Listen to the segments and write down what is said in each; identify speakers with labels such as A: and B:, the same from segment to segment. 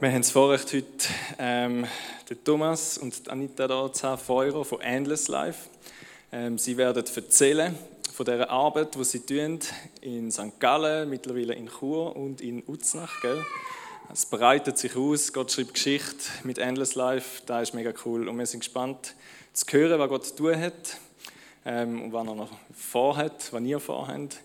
A: Wir haben das Vorrecht, heute ähm, den Thomas und Anita da zu haben, Feurer von Endless Life. Ähm, sie werden erzählen von dieser Arbeit, die sie tun in St. Gallen, mittlerweile in Chur und in Uznach. Gell? Es breitet sich aus, Gott schreibt Geschichte mit Endless Life, das ist mega cool und wir sind gespannt zu hören, was Gott tun hat ähm, und was er noch vorhat, was ihr vorhabt.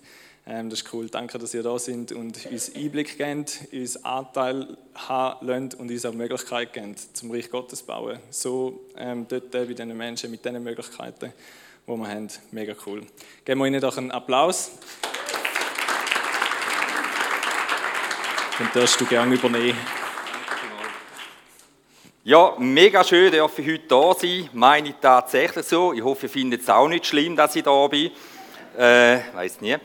A: Ähm, das ist cool. Danke, dass ihr da seid und uns Einblick gebt, uns Anteil haben lasst und uns auch Möglichkeit gebt, zum Reich Gottes zu bauen. So ähm, dort bei diesen Menschen mit diesen Möglichkeiten, die wir haben. Mega cool. Geben wir ihnen doch einen Applaus. Dann darfst du gerne übernehmen.
B: Ja, mega schön, dass ich heute da sein. Meine ich tatsächlich so. Ich hoffe, ihr findet es auch nicht schlimm, dass ich da bin. Äh, weiß nie.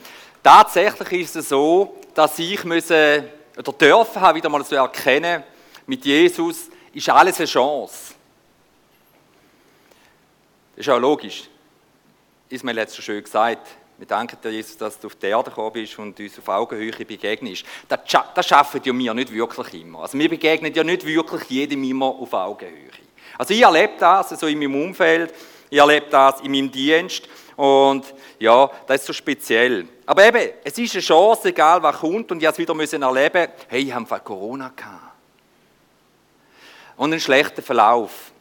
B: Tatsächlich ist es so, dass ich müssen, oder dürfen habe, wieder mal zu erkennen, mit Jesus ist alles eine Chance. Das ist auch logisch. Ismail hat es schon schön gesagt. Wir danken dir, Jesus, dass du auf die Erde gekommen bist und uns auf Augenhöhe begegnest. Das, das schaffen ja wir nicht wirklich immer. Also wir begegnen ja nicht wirklich jedem immer auf Augenhöhe. Also ich erlebe das so in meinem Umfeld, ich erlebe das in meinem Dienst und ja, das ist so speziell. Aber eben, es ist eine Chance, egal was kommt, und ich musste es wieder erleben, hey, ich habe Corona gehabt. Und einen schlechten Verlauf.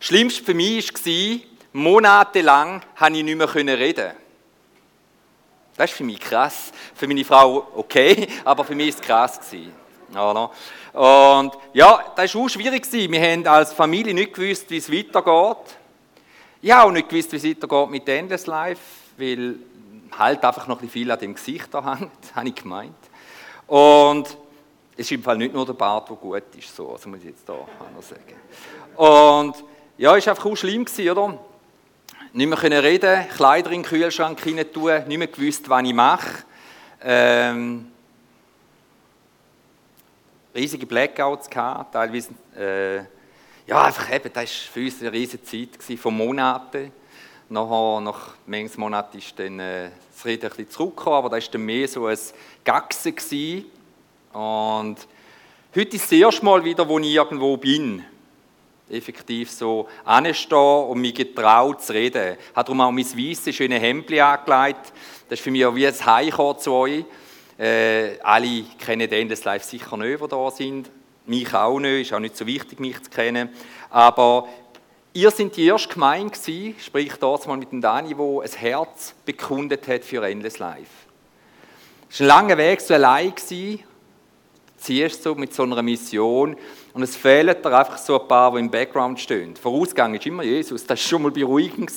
B: Das Schlimmste für mich war, monatelang konnte ich nicht mehr reden. Das ist für mich krass. Für meine Frau okay, aber für mich war es krass. Und ja, das war auch schwierig. Wir haben als Familie nicht gewusst, wie es weitergeht. Ich habe auch nicht gewusst, wie es weitergeht mit Endless Life, weil halt einfach noch ein bisschen viel an dem Gesicht da hängt, habe ich gemeint. Und es ist im Fall nicht nur der Bart, der gut ist, so, also muss ich jetzt da noch sagen. Und ja, es war einfach auch schlimm, oder? Nicht mehr können reden, Kleider in den Kühlschrank hinein tun, nicht mehr gewusst, was ich mache. Ähm, riesige Blackouts gehabt, teilweise, äh, ja, einfach eben, das war für uns eine riesige Zeit von Monaten. Nachher, nach manchen Monaten ist dann äh, das Reden ein bisschen zurückgekommen, aber das war dann mehr so ein. Gewesen. Und heute ist das erste Mal wieder, wo ich irgendwo bin. Effektiv so anstehen und mich getraut zu reden. Ich habe darum auch mein weißes, schönes Hemd angelegt. Das ist für mich auch wie ein Heimkommen zu euch. Äh, alle kennen den das Live sicher nicht, die da sind. Mich auch nicht, ist auch nicht so wichtig, mich zu kennen. Aber Ihr seid die erste Gemeinde gewesen, sprich dort mal mit dem Dani, wo ein Herz bekundet hat für Endless Life. Es war ein langer Weg so allein gewesen, ziehst so mit so einer Mission und es fehlen dir einfach so ein paar, die im Background stehen. Vorausgang ist immer Jesus, das war schon mal beruhigend.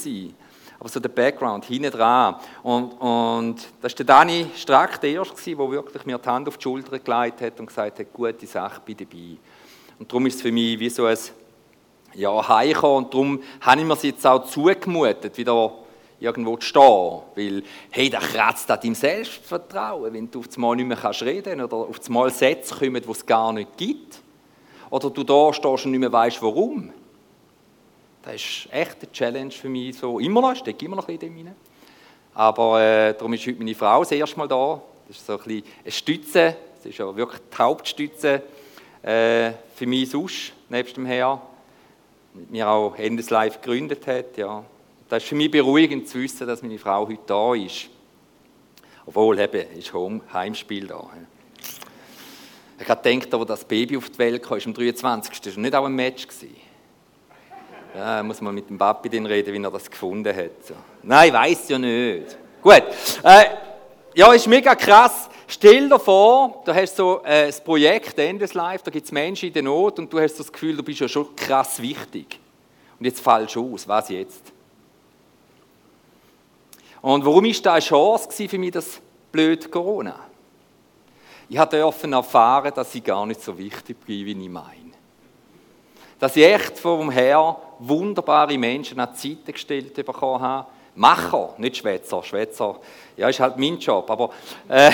B: Aber so der Background, hinten dran. Und, und das war der Dani Strack, der Erste, der wirklich mir die Hand auf die Schulter gelegt hat und gesagt hat, gute Sache, bin dabei. Und darum ist es für mich wie so ein ja, heimkommen. Und darum habe ich mir es jetzt auch zugemutet, wieder irgendwo zu stehen. Weil, hey, da kratzt an deinem Selbstvertrauen, wenn du auf einmal nicht mehr kannst reden oder auf einmal Sätze kommen, die es gar nicht gibt. Oder du da stehst und nicht mehr weißt, warum. Das ist echt eine Challenge für mich. So, immer noch, ich stecke immer noch in dem rein. Aber äh, darum ist heute meine Frau das erste Mal da. Das ist so ein bisschen eine Stütze. Das ist ja wirklich die Hauptstütze äh, für mich sonst, nebst dem Herrn mit mir auch Endes Live gegründet hat. Ja. Das ist für mich beruhigend zu wissen, dass meine Frau heute da ist. Obwohl, eben, ist Home, Heimspiel da. Ich habe gedacht, als das Baby auf die Welt kam, ist am 23. Das war nicht auch ein Match. Ja, muss man mit dem Papi dann reden, wie er das gefunden hat. So. Nein, weiß ja nicht. Gut. Äh, ja, ist mega krass. Stell dir vor, du hast so äh, ein Projekt, Endless Life, da gibt es Menschen in der Not und du hast das Gefühl, du bist ja schon krass wichtig. Und jetzt fällst du aus, was jetzt? Und warum ist das eine Chance für mich, das blöde Corona? Ich durfte erfahren, dass ich gar nicht so wichtig bin, wie ich meine. Dass ich echt vom Herrn wunderbare Menschen an die Seite gestellt bekommen habe. Macher, nicht Schwätzer. Schwätzer, ja, ist halt mein Job. Aber äh,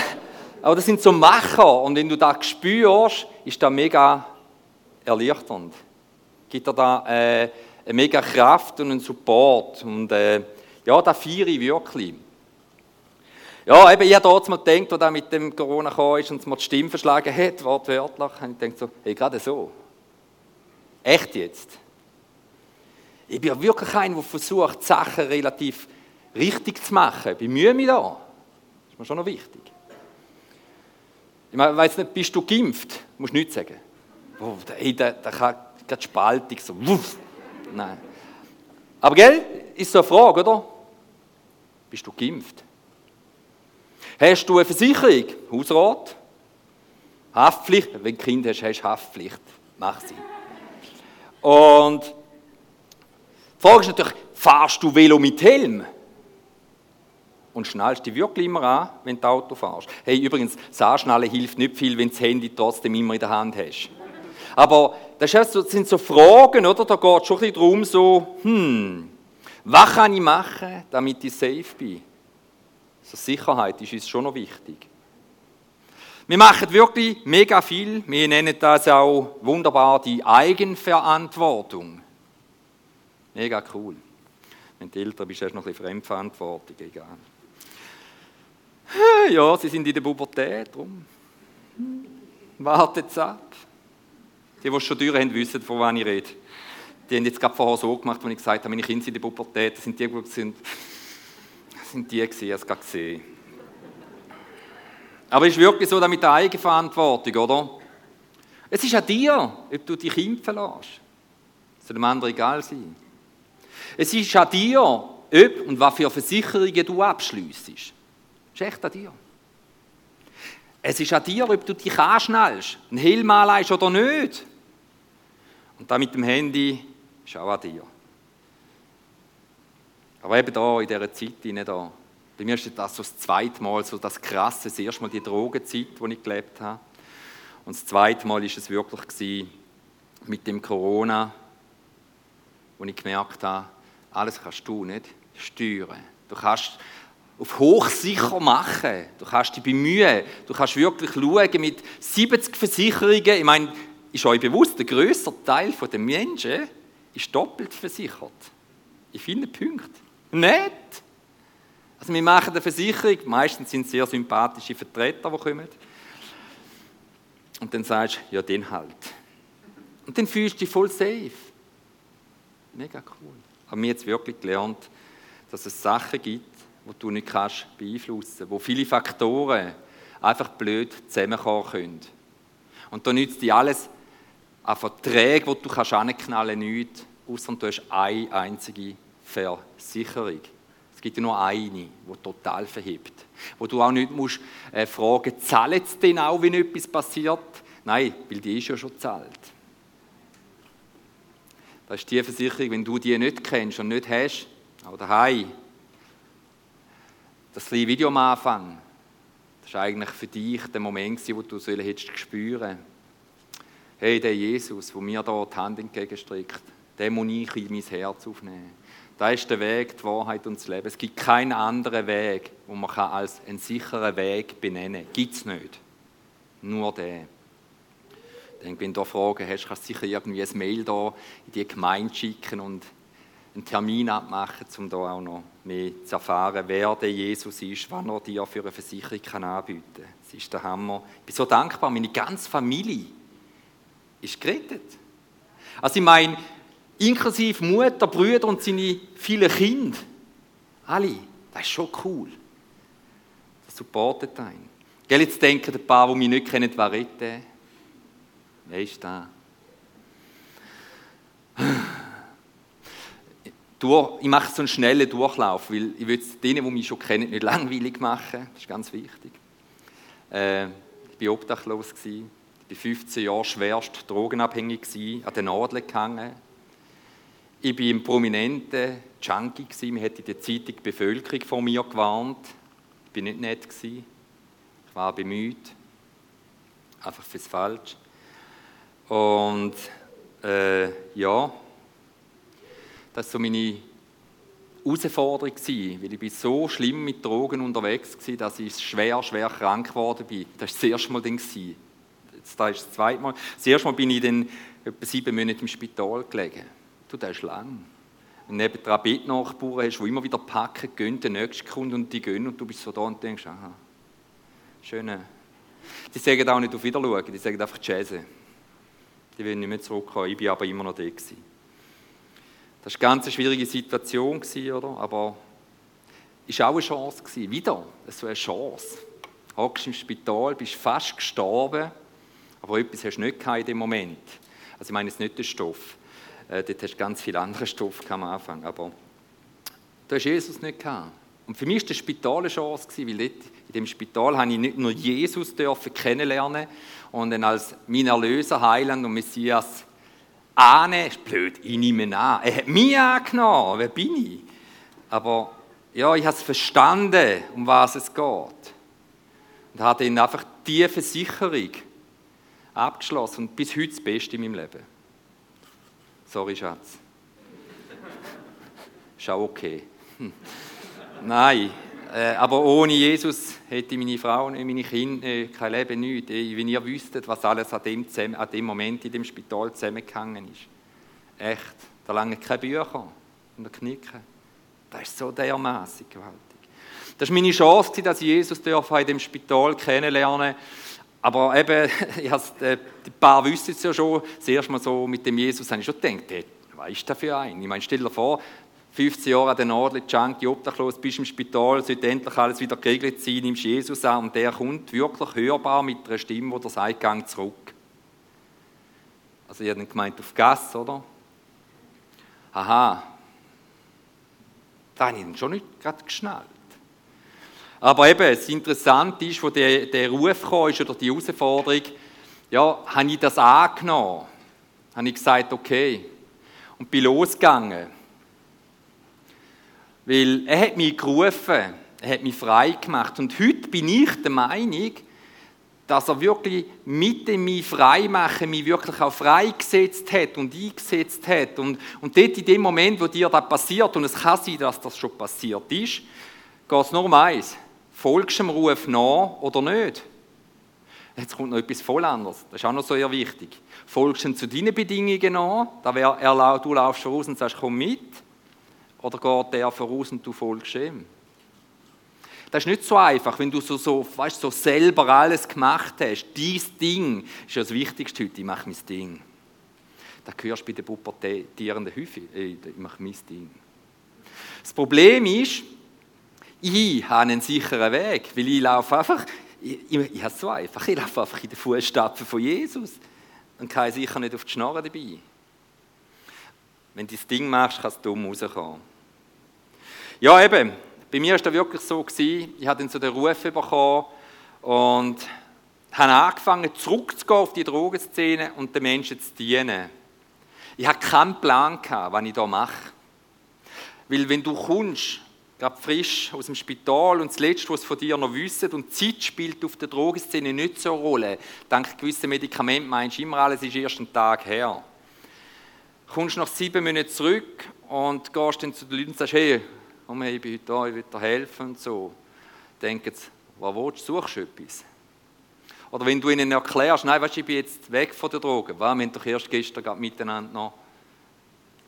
B: aber das sind so Macher und wenn du das spürst, ist das mega erleichternd. Gibt dir da äh, eine mega Kraft und einen Support und äh, ja, das feiere ich wirklich. Ja, eben, ich habe dort mal gedacht, als da mit dem Corona gekommen ist und mir die Stimme verschlagen hat, wortwörtlich, habe ich gedacht so, hey, gerade so. Echt jetzt? Ich bin ja wirklich einer, der versucht, die Sachen relativ richtig zu machen. Ich bemühe mich da. Das ist mir schon noch wichtig. Ich meine, weiss nicht, bist du geimpft? Du nichts sagen. Oh, hey, da, da kann gerade Spaltung so. Wuff. Nein. Aber gell, ist so eine Frage, oder? Bist du geimpft? Hast du eine Versicherung? Hausrat? Haftpflicht? Wenn du Kind hast, hast du Haftpflicht. Mach sie. Und die Frage ist natürlich, fahrst du Velo mit Helm? Und schnallst dich wirklich immer an, wenn du Auto fährst. Hey, übrigens, das Anschnallen hilft nicht viel, wenn du das Handy trotzdem immer in der Hand hast. Aber das sind so Fragen, oder? Da geht es schon ein bisschen darum, so, hm, was kann ich machen, damit ich safe bin? Also Sicherheit ist uns schon noch wichtig. Wir machen wirklich mega viel. Wir nennen das auch wunderbar die Eigenverantwortung. Mega cool. Wenn du älter bist, hast du noch ein bisschen Fremdverantwortung, egal. Ja, sie sind in der Pubertät, drum. Wartet es ab. Die, die schon Türen haben, wissen, von wann ich rede. Die haben jetzt gerade vorher so gemacht, als ich gesagt habe, meine Kinder sind in der Pubertät, das sind die, die sind sind die habe es gerade gesehen. Aber es ist wirklich so mit der Eigenverantwortung, oder? Es ist an dir, ob du dich impfen lässt. Es soll dem anderen egal sein. Es ist an dir, ob und was für Versicherungen du abschliessest. Es ist echt an dir. Es ist an dir, ob du dich anschnallst, einen Helm anlegst oder nicht. Und da mit dem Handy ist auch an dir. Aber eben da, in dieser Zeit, nicht da. Bei mir ist das so das zweite Mal so das Krasse, das erste Mal die Drogenzeit, die ich gelebt habe. Und das zweite Mal war es wirklich mit dem Corona, wo ich gemerkt habe, alles kannst du nicht steuern. Du kannst auf hochsicher machen. Du kannst dich bemühen. Du kannst wirklich schauen mit 70 Versicherungen. Ich meine, ist euch bewusst, der größere Teil der Menschen ist doppelt versichert. In vielen Punkten. Nicht. Also wir machen eine Versicherung, meistens sind es sehr sympathische Vertreter, die kommen. Und dann sagst du, ja, den halt. Und dann fühlst du dich voll safe. Mega cool. Aber mir jetzt wirklich gelernt, dass es Sachen gibt, die du nicht kannst beeinflussen, wo viele Faktoren einfach blöd zusammenkommen können. Und da nützt dir alles an Verträgen, die du kannst anknallen kannst, nichts, außer du hast eine einzige Versicherung. Es gibt ja nur eine, die total verhebt. Wo du auch nicht musst äh, fragen, zahlt es denn auch, wenn etwas passiert? Nein, weil die ist ja schon zahlt. Das ist die Versicherung, wenn du die nicht kennst und nicht hast, auch daheim. Das kleine Video am Anfang, das war eigentlich für dich der Moment, wo du so hättest spüren Hey, der Jesus, der mir da die Hand entgegenstreckt, den muss ich in mein Herz aufnehmen. Da ist der Weg, die Wahrheit und das Leben. Es gibt keinen anderen Weg, wo man als einen sicheren Weg benennen kann. Gibt es nicht. Nur den. Denke, wenn du Fragen hast, kannst du sicher irgendwie ein Mail da in die Gemeinde schicken und einen Termin abmachen, um da auch noch mehr zu erfahren, wer der Jesus ist, was er dir für eine Versicherung kann anbieten kann. Das ist der Hammer. Ich bin so dankbar, meine ganze Familie ist gerettet. Also ich meine, Inklusive Mutter, Brüder und seine vielen Kinder. Alle. Das ist schon cool. Das supportet einen. Gell, jetzt denken ein paar, die mich nicht kennen, wer redet Wer ist da? Ich mache so einen schnellen Durchlauf, weil ich will denen, die mich schon kennen, nicht langweilig machen. Das ist ganz wichtig. Äh, ich war obdachlos. Ich war 15 Jahre schwerst drogenabhängig, an den Nadeln gehangen, ich war ein prominenter Junkie. Man hat in der Zeitung die Bevölkerung von mir gewarnt. Ich war nicht nett. Ich war bemüht. Einfach fürs Falsch. Und äh, ja, das war so meine Herausforderung, weil ich bin so schlimm mit Drogen unterwegs war, dass ich schwer, schwer krank geworden bin. Das war das erste Mal. Das ist das zweite Mal. Das erste Mal bin ich dann etwa sieben Monate im Spital gelegen. Du, das ist lang. Und nebendran Bettnachbarn hast, die immer wieder packen, gehen, der nächste kommt und die gehen und du bist so da und denkst, aha, schöne. Die sagen auch nicht auf Wiederschauen, die sagen einfach Jazz. Die wollen nicht mehr zurückkommen, ich bin aber immer noch da gewesen. Das war eine ganz schwierige Situation, oder? aber es war auch eine Chance. Wieder, war eine Chance. Du hockst im Spital, bist fast gestorben, aber etwas hast du nicht in dem Moment. Also ich meine jetzt nicht den Stoff. Äh, dort hast du ganz viel anderen Stoff am Anfang, aber du hast Jesus nicht gehabt. Und für mich war das Spital eine Chance, weil dort, in dem Spital habe ich nicht nur Jesus kennenlernen und dann als mein Erlöser, Heiland und Messias annehmen, ist blöd, ich nehme ihn an. Er hat mich angenommen, wer bin ich? Aber ja, ich habe es verstanden, um was es geht. Und habe dann einfach die Versicherung abgeschlossen und bis heute das Beste in meinem Leben. Sorry, Schatz. Ist auch okay. Hm. Nein, aber ohne Jesus hätte meine Frau und meine Kinder äh, kein Leben nicht. Äh, wenn ihr wüsstet, was alles an dem, an dem Moment in dem Spital zusammengehangen ist. Echt, da lange keine Bücher und der Knicken. Das ist so dermaßen gewaltig. Das war meine Chance, dass ich Jesus in dem Spital kennenlernen aber eben, ich äh, die paar wissen es ja schon, das erste Mal so mit dem Jesus habe ich schon gedacht, hey, was ist das für ein? Ich meine, stell dir vor, 15 Jahre an der Nadel, Junkie, obdachlos, bist im Spital, sollte endlich alles wieder geregelt sein, nimmst Jesus an und der kommt wirklich hörbar mit einer Stimme, die der sagt, gang zurück. Also ich habe gemeint auf Gas, oder? Aha. Da habe ich schon nicht gerade geschnallt. Aber eben, das Interessante ist, wo der, der Ruf kam, oder die Herausforderung, ja, habe ich das angenommen? Habe ich gesagt, okay. Und bin losgegangen. Weil er hat mich gerufen, er hat mich frei gemacht. Und heute bin ich der Meinung, dass er wirklich mit dem mich frei machen, mich wirklich auch freigesetzt hat und eingesetzt hat. Und, und dort in dem Moment, wo dir das passiert, und es kann sein, dass das schon passiert ist, geht es nur um eins. Folgst du dem Ruf nach oder nicht? Jetzt kommt noch etwas voll anderes. Das ist auch noch sehr wichtig. Folgst du zu deinen Bedingungen nach? Da wär, er, du laufst voraus und sagst, komm mit. Oder geht der voraus und du folgst ihm? Das ist nicht so einfach, wenn du so, so, weißt, so selber alles gemacht hast. Dein Ding ist ja das Wichtigste heute. Ich mache mein Ding. Da hörst du bei den pubertierenden häufig. Ich mache mein Ding. Das Problem ist, ich habe einen sicheren Weg, weil ich laufe einfach, ich, ich, ich habe es so einfach, ich laufe einfach in den Fußstapfen von Jesus und kann sicher nicht auf die Schnarre dabei. Wenn du das Ding machst, kannst du dumm rauskommen. Ja, eben. Bei mir war das wirklich so, ich habe dann so den Ruf bekommen und habe angefangen, zurückzugehen auf die Drogenszene und den Menschen zu dienen. Ich hatte keinen Plan, was ich hier mache. Weil wenn du kommst, gerade frisch aus dem Spital und das Letzte, was von dir noch wissen und Zeit spielt auf der Drogenszene nicht so eine Rolle. Dank gewissen Medikamenten meinst du immer, alles ist erst einen Tag her. Kommst nach sieben Monaten zurück und gehst dann zu den Leuten und sagst, hey, komm, ich bin heute da, ich will dir helfen und so. Denken sie, was willst du, suchst du etwas? Oder wenn du ihnen erklärst, nein, weißt, ich bin jetzt weg von der Droge, wir haben doch erst gestern miteinander noch.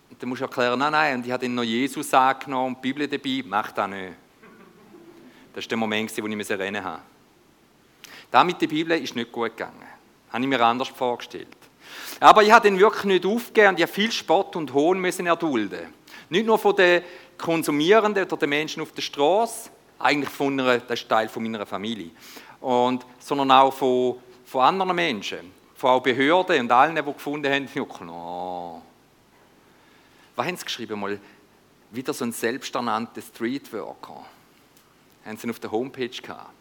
B: Und dann musst du erklären, nein, nein, und ich habe dann noch Jesus angenommen und die Bibel dabei, mach das nicht. Das war der Moment, wo ich rennen musste. Das mit der Bibel ist nicht gut gegangen. Das habe ich mir anders vorgestellt. Aber ich habe den wirklich nicht aufgegeben und ich habe viel Spott und Hohn müssen erdulden. Nicht nur von den Konsumierenden oder den Menschen auf der Straße, eigentlich von einer, das ist Teil von meiner Familie, und, sondern auch von, von anderen Menschen, von auch Behörden und allen, die gefunden haben, oh, was haben sie geschrieben? Mal wieder so ein selbsternannter Streetworker. Haben sie auf der Homepage gehabt.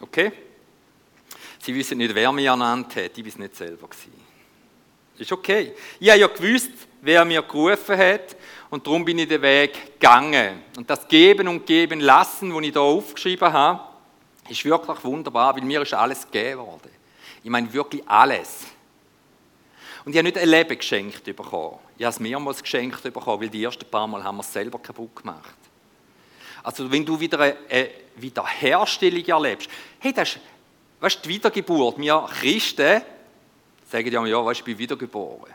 B: Okay? Sie wissen nicht, wer mich ernannt hat. Ich weiß nicht selber. Ist okay. Ich habe ja gewusst, wer mir gerufen hat und darum bin ich den Weg gegangen. Und das Geben und Geben lassen, was ich hier aufgeschrieben habe, ist wirklich wunderbar, weil mir ist alles gegeben worden. Ich meine wirklich alles. Und ich habe nicht ein Leben geschenkt bekommen. Ich habe es mehrmals geschenkt bekommen, weil die ersten paar Mal haben wir es selber kaputt gemacht. Also wenn du wieder eine, Wiederherstellung erlebst, hey, das ist, weißt die Wiedergeburt, wir Christen sagen ja, ja, weißt, ich bin wiedergeboren.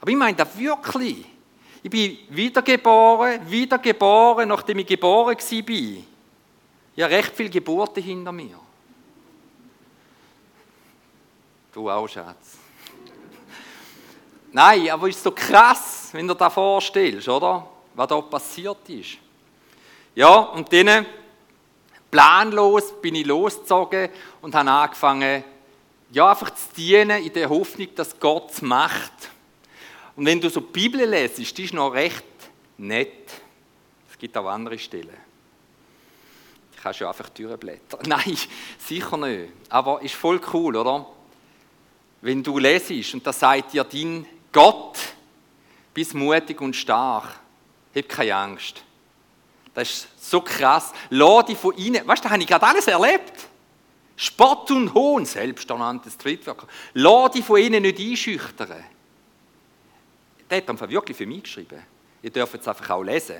B: Aber ich meine das wirklich. Ich bin wiedergeboren, wiedergeboren, nachdem ich geboren war. Ich habe recht viele Geburten hinter mir. Du auch, Schatz. Nein, aber ist so krass, wenn du dir das vorstellst, oder? Was da passiert ist. Ja, und dann, planlos, bin ich losgezogen und habe angefangen, ja, einfach zu dienen in der Hoffnung, dass Gott es macht. Und wenn du so die Bibel lesest, die ist noch recht nett. Es gibt auch andere Stellen. Ich kann schon einfach durchblättern. Nein, sicher nicht. Aber ist voll cool, oder? Wenn du lesest und da sagt dir dein Gott, bist mutig und stark, hab keine Angst. Das ist so krass. Dich von ihnen, weißt du, da habe ich gerade alles erlebt. Spott und Hohn, selbsternannte Streetworker. Lass dich von ihnen nicht einschüchtern. Der hat einfach wirklich für mich geschrieben. Ihr dürft es einfach auch lesen.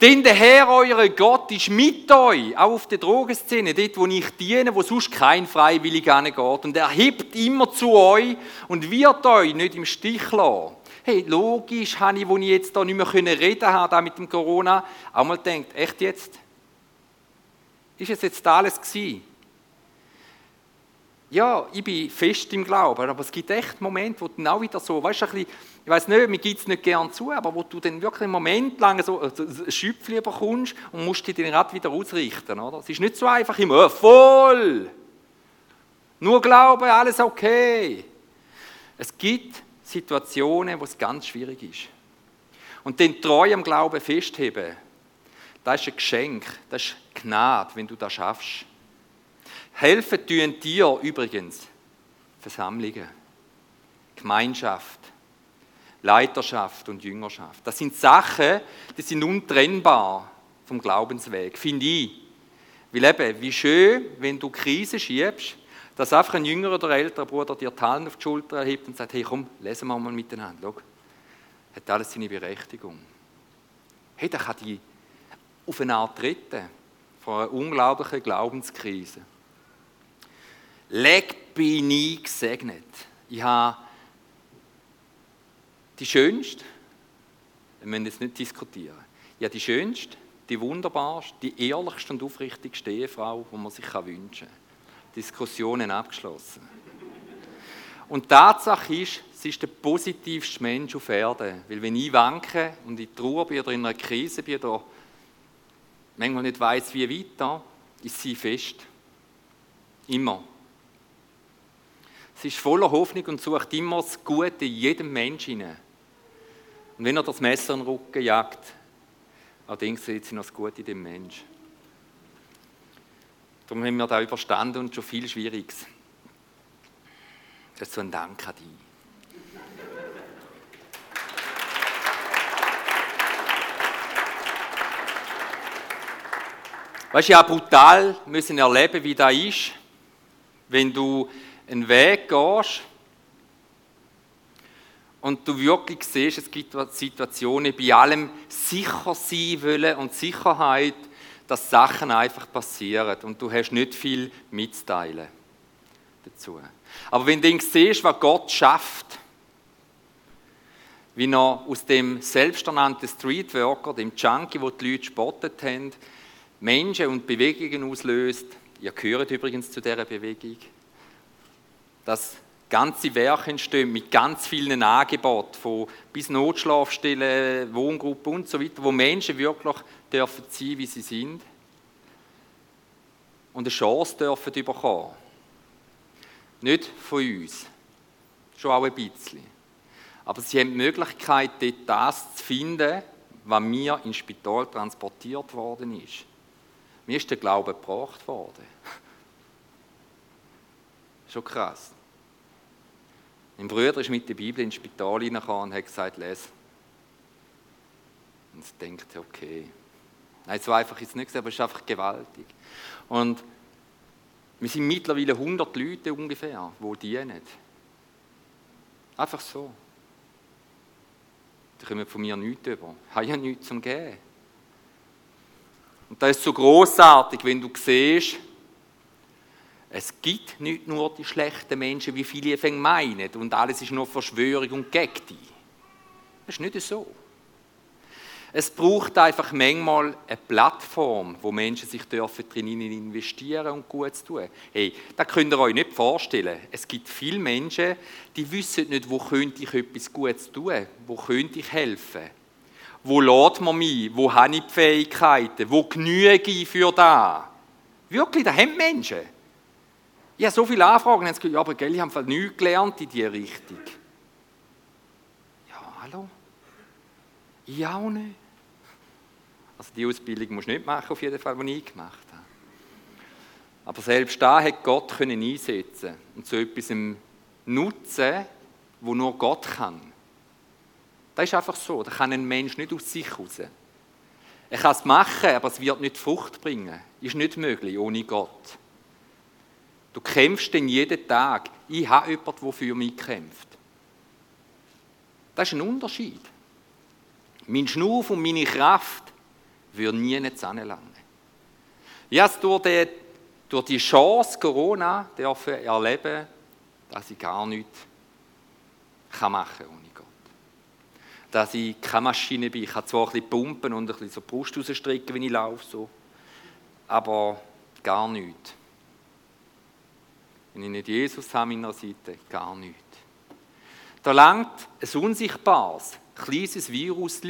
B: Denn der Herr, euer Gott, ist mit euch, auch auf der Drogenszene, dort, wo ich diene, wo sonst kein freiwillig geht. Und er hebt immer zu euch und wird euch nicht im Stich lassen. Hey, logisch habe ich, wo ich jetzt da nicht mehr reden konnte, mit dem Corona, auch mal gedacht, echt jetzt? Ist es jetzt alles gewesen? Ja, ich bin fest im Glauben, aber es gibt echt Momente, wo du dann auch wieder so, weißt du, ein bisschen, ich weiß nicht, mir gibt es nicht gern zu, aber wo du dann wirklich einen Moment lang so ein Schüpfchen bekommst und musst dich dann gerade wieder ausrichten, oder? Es ist nicht so einfach immer, voll! Nur Glauben, alles okay. Es gibt Situationen, wo es ganz schwierig ist. Und den treu am Glauben festheben, das ist ein Geschenk, das ist Gnade, wenn du das schaffst. Helfen tun dir übrigens Versammlungen, Gemeinschaft, Leiterschaft und Jüngerschaft. Das sind Sachen, die sind untrennbar vom Glaubensweg, finde ich. Weil eben, wie schön, wenn du Krise schiebst, dass einfach ein jüngerer oder älterer Bruder dir die Hand auf die Schulter erhebt und sagt, hey komm, lesen wir mal miteinander, schau. Hat alles seine Berechtigung. Hey, da kann die auf eine Art retten von einer unglaublichen Glaubenskrise. Leg bin ich gesegnet. Ich habe die schönste, wir müssen jetzt nicht diskutieren, ich die schönste, die wunderbarste, die ehrlichste und aufrichtigste Ehefrau, die man sich wünschen kann. Diskussionen abgeschlossen. Und die Tatsache ist, sie ist der positivste Mensch auf Erden. Weil wenn ich wanke und in Trauer bin oder in einer Krise bin oder manchmal nicht weiß wie weiter, ist sie fest. Immer. Sie ist voller Hoffnung und sucht immer das Gute in jedem Menschen. Und wenn er das Messer in den Rücken jagt, allerdings sieht sie noch das Gute in dem Menschen. Darum haben wir da überstanden und schon viel Schwieriges. Das ist so ein Dank an dich. Weißt du, ja, brutal müssen erleben, wie das ist, wenn du einen Weg gehst und du wirklich siehst, es gibt Situationen, bei allem sicher sein wollen und Sicherheit dass Sachen einfach passieren und du hast nicht viel mitzuteilen dazu. Aber wenn du siehst, was Gott schafft, wie er aus dem selbsternannten Streetworker, dem Junkie, wo die Leute spottet haben, Menschen und Bewegungen auslöst, ihr gehört übrigens zu dieser Bewegung, dass ganze Werke entstehen mit ganz vielen Angeboten, von bis Notschlafstellen, Wohngruppen und so weiter, wo Menschen wirklich dürfen sein, wie sie sind und eine Chance dürfen bekommen. Nicht von uns, schon auch ein bisschen. Aber sie haben die Möglichkeit, dort das zu finden, was mir ins Spital transportiert worden ist. Mir ist der Glaube gebracht worden. Schon krass. Mein Bruder ist mit der Bibel ins Spital hineingekommen und hat gesagt, les. Und ich denkt, okay. Nein, so einfach ist es nicht, aber es ist einfach gewaltig. Und wir sind mittlerweile 100 Leute ungefähr, die dienen. Einfach so. Die kommen von mir nichts über. Ich habe ja nichts zum Geben. Und das ist so großartig, wenn du siehst, es gibt nicht nur die schlechten Menschen, wie viele meinen, und alles ist nur Verschwörung und gegen die. Das ist nicht so. Es braucht einfach manchmal eine Plattform, wo Menschen sich dürfen drin investieren und gut zu tun. Hey, das könnt ihr euch nicht vorstellen. Es gibt viele Menschen, die wissen nicht, wo könnte ich etwas Gutes tun, wo könnte ich helfen. Wo lädt man mich? Wo habe ich die Fähigkeiten? Wo genüge ich für da? Wirklich, da haben Menschen. Ich habe so viele Anfragen, jetzt ja, aber gell, ich habe nichts gelernt in diese Richtung. Ja, hallo? Ich auch nicht. Also die Ausbildung musst du nicht machen, auf jeden Fall, die ich gemacht habe. Aber selbst da hat Gott können einsetzen und zu etwas nutzen, wo nur Gott kann. Das ist einfach so. Da kann ein Mensch nicht aus sich raus. Er kann es machen, aber es wird nicht Frucht bringen. Ist nicht möglich ohne Gott. Du kämpfst denn jeden Tag. Ich habe jemanden, der für mich kämpft. Das ist ein Unterschied. Mein Schnuff und meine Kraft würde nie nicht anlangen. Ich habe es durch die, durch die Chance Corona dürfen erleben, dass ich gar nichts machen kann ohne Gott. Dass ich keine Maschine bin. Ich kann zwar ein bisschen pumpen und ein bisschen so die Brust rausstrecken, wenn ich laufe, so. aber gar nichts. Wenn ich nicht Jesus habe an meiner Seite, gar nichts. Da langt ein unsichtbares, kleines Virus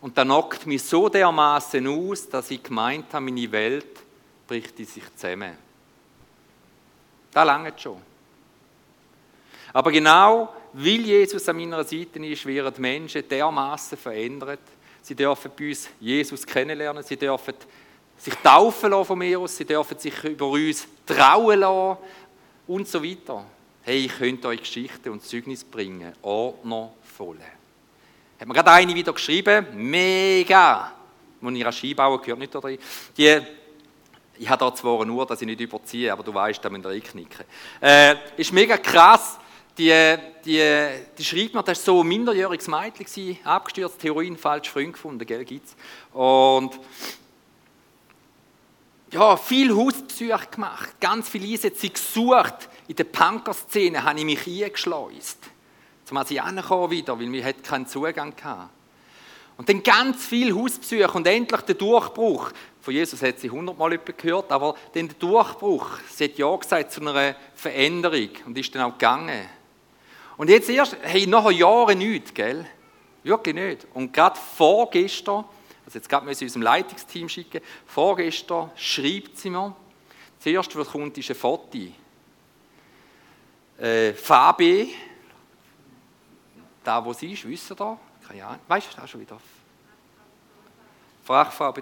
B: und da knockt mich so dermaßen aus, dass ich gemeint habe, meine Welt bricht in sich zusammen. Da langt schon. Aber genau, weil Jesus an meiner Seite ist, werden die Menschen dermaßen verändert. Sie dürfen bei uns Jesus kennenlernen, sie dürfen sich taufen lassen von mir aus, sie dürfen sich über uns trauen lassen und so weiter. Hey, ich könnte euch Geschichte und Zeugnis bringen, ordnervoll. Hat mir gerade eine wieder geschrieben, mega, ich an Skibauer gehört, nicht oder die, ich habe da zwar nur, dass ich nicht überziehe, aber du weißt, da müsst ihr einknicken. Äh, ist mega krass, die, die, die schreibt mir, das war so ein minderjähriges Mädchen, abgestürzt, Heroin, falsch Freund gefunden, gell, gibt's. Und ja, viel Hausbesuche gemacht, ganz viele Einsätze gesucht. In der Punker-Szene habe ich mich eingeschleust. Zum als ich wieder, weil wir keinen Zugang hatten. Und dann ganz viel Hausbesuche und endlich der Durchbruch. Von Jesus hat sie hundertmal gehört, aber dann der Durchbruch. Sie hat ja gesagt zu einer Veränderung und ist dann auch gegangen. Und jetzt erst, hey, nachher Jahre nichts, gell? Wirklich nicht. Und gerade vorgestern, also jetzt gerade müssen wir unserem Leitungsteam schicken, vorgestern schreibt sie mir, zuerst, was kommt, ist ein Foto. Äh, Fabi, da wo sie ist, wissen da, keine Ahnung, weißt du, da schon wieder. Fachfrau.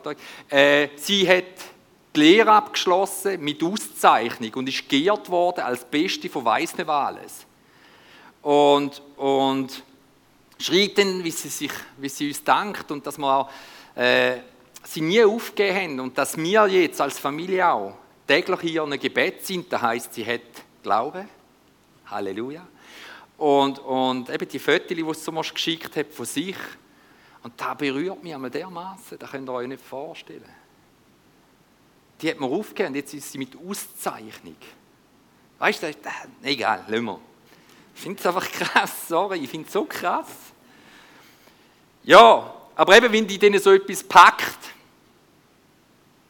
B: Äh, sie hat die Lehre abgeschlossen mit Auszeichnung und ist geehrt worden als Beste von Weißnewales. Und, und schreibt dann, wie sie, sich, wie sie uns dankt und dass wir äh, sie nie aufgegeben haben und dass wir jetzt als Familie auch täglich hier in Gebet sind. Das heißt, sie hat Glaube. Halleluja. Und, und eben die Fotos, die sie mir geschickt hat von sich, und das berührt mich einmal dermaßen, das könnt ihr euch nicht vorstellen. Die hat mir aufgegeben, jetzt ist sie mit Auszeichnung. Weißt du, das, egal, lassen wir. Ich finde es einfach krass, sorry, ich finde es so krass. Ja, aber eben, wenn die denen so etwas packt,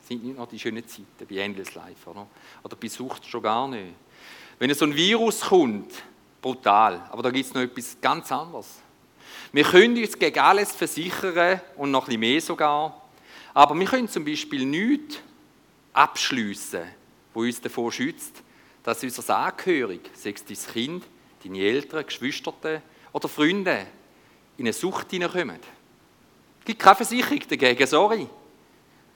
B: sind nicht noch die schönen Zeiten bei Endless Life, oder? Oder bei Sucht schon gar nicht. Wenn so ein Virus kommt, brutal, aber da gibt es noch etwas ganz anderes. Wir können uns gegen alles versichern und noch ein bisschen mehr sogar, aber wir können zum Beispiel nichts abschliessen, wo uns davor schützt, dass unser Angehörig, sei es dein Kind, deine Eltern, Geschwister oder Freunde, in eine Sucht hineinkommen. Es gibt keine Versicherung dagegen, sorry.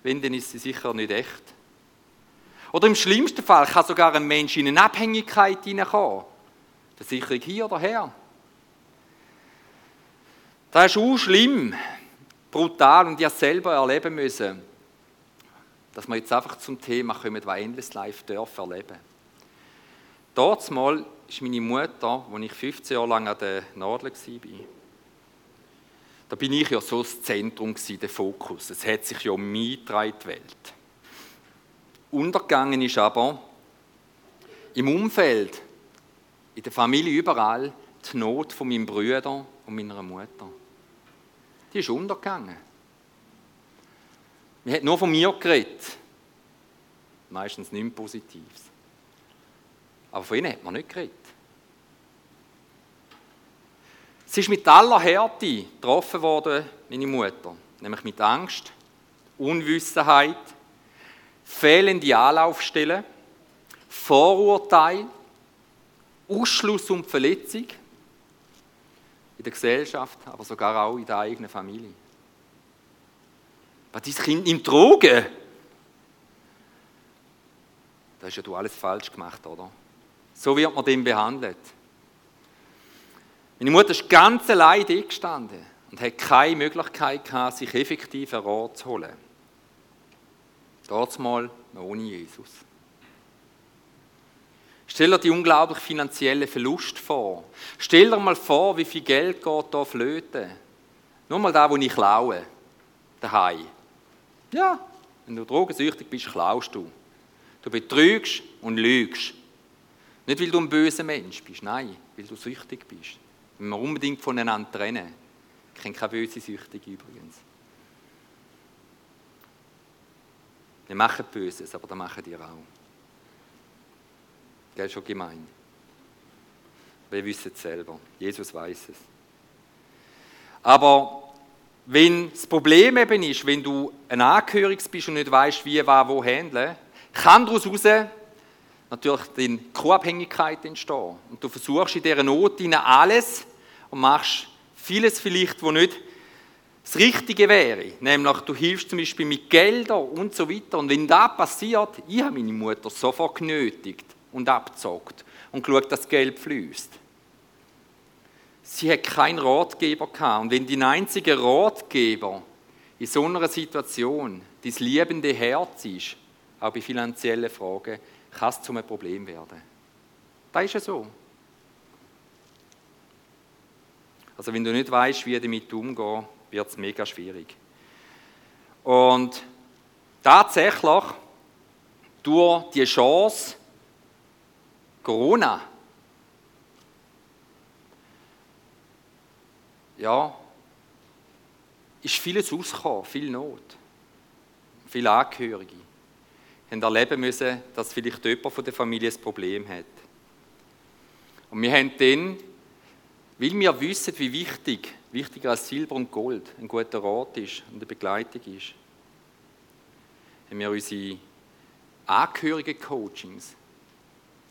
B: Wenn, dann ist sie sicher nicht echt. Oder im schlimmsten Fall kann sogar ein Mensch in eine Abhängigkeit hineinkommen. Versicherung hier oder her. Das ist auch schlimm, brutal und ich habe selber erleben müssen, dass wir jetzt einfach zum Thema kommen, was Endless Life darf erleben. Dort mal ist meine Mutter, als ich 15 Jahre lang an der Nadel war, da bin ich ja so das Zentrum, der Fokus. Es hat sich ja um gedreht, die Welt. Untergegangen ist aber im Umfeld, in der Familie überall, die Not von meinem Bruder und meiner Mutter. die ist untergegangen. Man hat nur von mir geredet. Meistens nichts Positives. Aber von ihnen hat man nicht geredet. Sie ist mit aller Härte getroffen worden, meine Mutter. Nämlich mit Angst, Unwissenheit, fehlende Anlaufstellen, Vorurteil, Ausschluss und Verletzung in der Gesellschaft, aber sogar auch in der eigenen Familie. Was dein Kind nimmt Drogen? Da hast ja du alles falsch gemacht, oder? So wird man dem behandelt. Meine Mutter ist ganz allein da gestanden und hat keine Möglichkeit gehabt, sich effektiv einen Rat zu holen. Dort mal ohne Jesus. Stell dir die unglaublich finanzielle Verlust vor. Stell dir mal vor, wie viel Geld geht da flöten. Nur mal da, wo ich klaue. Daheim. Ja, wenn du drogensüchtig bist, klaust du. Du betrügst und lügst. Nicht, weil du ein böser Mensch bist, nein, weil du süchtig bist. Wenn wir unbedingt voneinander trennen. Ich kenne keine böse Süchtige übrigens. Wir machen Böses, aber das machen die auch. Das ist schon gemein. Wir wissen es selber. Jesus weiß es. Aber wenn das Problem eben ist, wenn du ein Angehöriges bist und nicht weißt, wie, was, wo handeln, kann daraus heraus natürlich die Co-Abhängigkeit entstehen. Und du versuchst in dieser Not alles und machst vieles vielleicht, wo nicht das Richtige wäre. Nämlich, du hilfst zum Beispiel mit Geldern und so weiter. Und wenn das passiert, ich habe meine Mutter sofort genötigt und abzockt und geschaut, dass das Geld fließt. Sie hat keinen Ratgeber gehabt. Und wenn dein einziger Ratgeber in so einer Situation dein liebende Herz ist, auch bei finanziellen Fragen, kann es zu einem Problem werden. Das ist ja so. Also wenn du nicht weißt, wie damit umgehen, wird es mega schwierig. Und tatsächlich, durch die Chance, Corona, ja, ist vieles ausgekommen, viel Not, viele Angehörige haben erleben müssen, dass vielleicht jemand von der Familie ein Problem hat. Und wir haben dann, weil wir wissen, wie wichtig, wichtiger als Silber und Gold, ein guter Rat ist und eine Begleitung ist, haben wir unsere Angehörigen-Coachings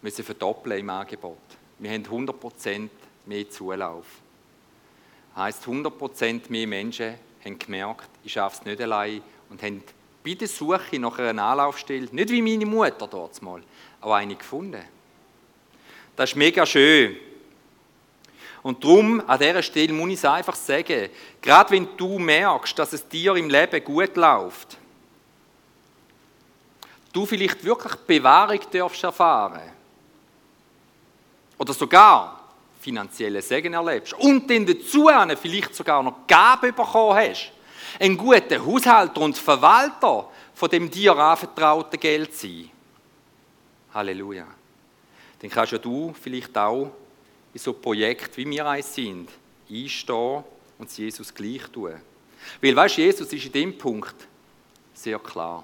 B: müssen verdoppeln im Angebot. Wir haben 100% mehr Zulauf. Das heisst, 100% mehr Menschen haben gemerkt, ich schaffe es nicht allein und haben bei der Suche nach einer Anlaufstelle, nicht wie meine Mutter dort mal, aber eine gefunden. Das ist mega schön. Und darum, an dieser Stelle muss ich es einfach sagen, gerade wenn du merkst, dass es dir im Leben gut läuft, du vielleicht wirklich Bewahrung darfst erfahren oder sogar finanzielle Segen erlebst und dann dazu vielleicht sogar noch Gabe bekommen hast, ein guter Haushalter und Verwalter von dem dir anvertrauten Geld sein. Halleluja. Dann kannst ja du vielleicht auch in so ein Projekt, wie wir eins sind, einstehen und es Jesus gleich tun. Weil, weißt du, Jesus ist in dem Punkt sehr klar.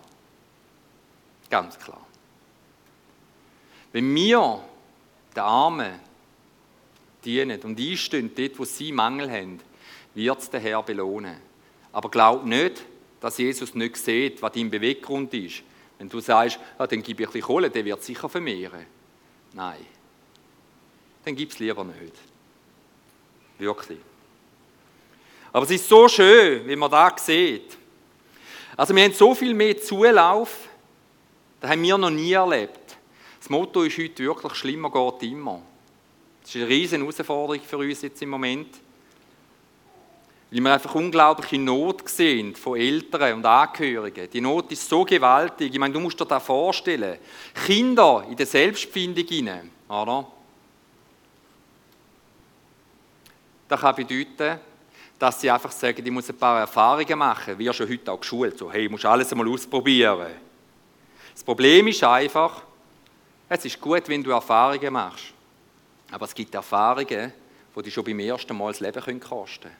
B: Ganz klar. Wenn wir den Armen dienen und einstehen dort, wo sie Mangel haben, wird es der Herr belohnen. Aber glaub nicht, dass Jesus nicht sieht, was dein Beweggrund ist. Wenn du sagst, ja, dann gebe ich ein bisschen Kohle, der wird sicher vermehren. Nein. Dann gib es lieber nicht. Wirklich. Aber es ist so schön, wie man da sieht. Also wir haben so viel mehr Zulauf, das haben wir noch nie erlebt. Das Motto ist heute wirklich, schlimmer geht immer. Das ist eine riesige Herausforderung für uns jetzt im Moment. Weil wir einfach unglaubliche Not sehen von Eltern und Angehörigen. Die Not ist so gewaltig. Ich meine, du musst dir das vorstellen. Kinder in der Selbstfindung hinein, oder? Das kann bedeuten, dass sie einfach sagen, ich muss ein paar Erfahrungen machen. Wir schon heute auch geschult. So, hey, du musst alles einmal ausprobieren. Das Problem ist einfach, es ist gut, wenn du Erfahrungen machst. Aber es gibt Erfahrungen, die dich schon beim ersten Mal das Leben kosten können.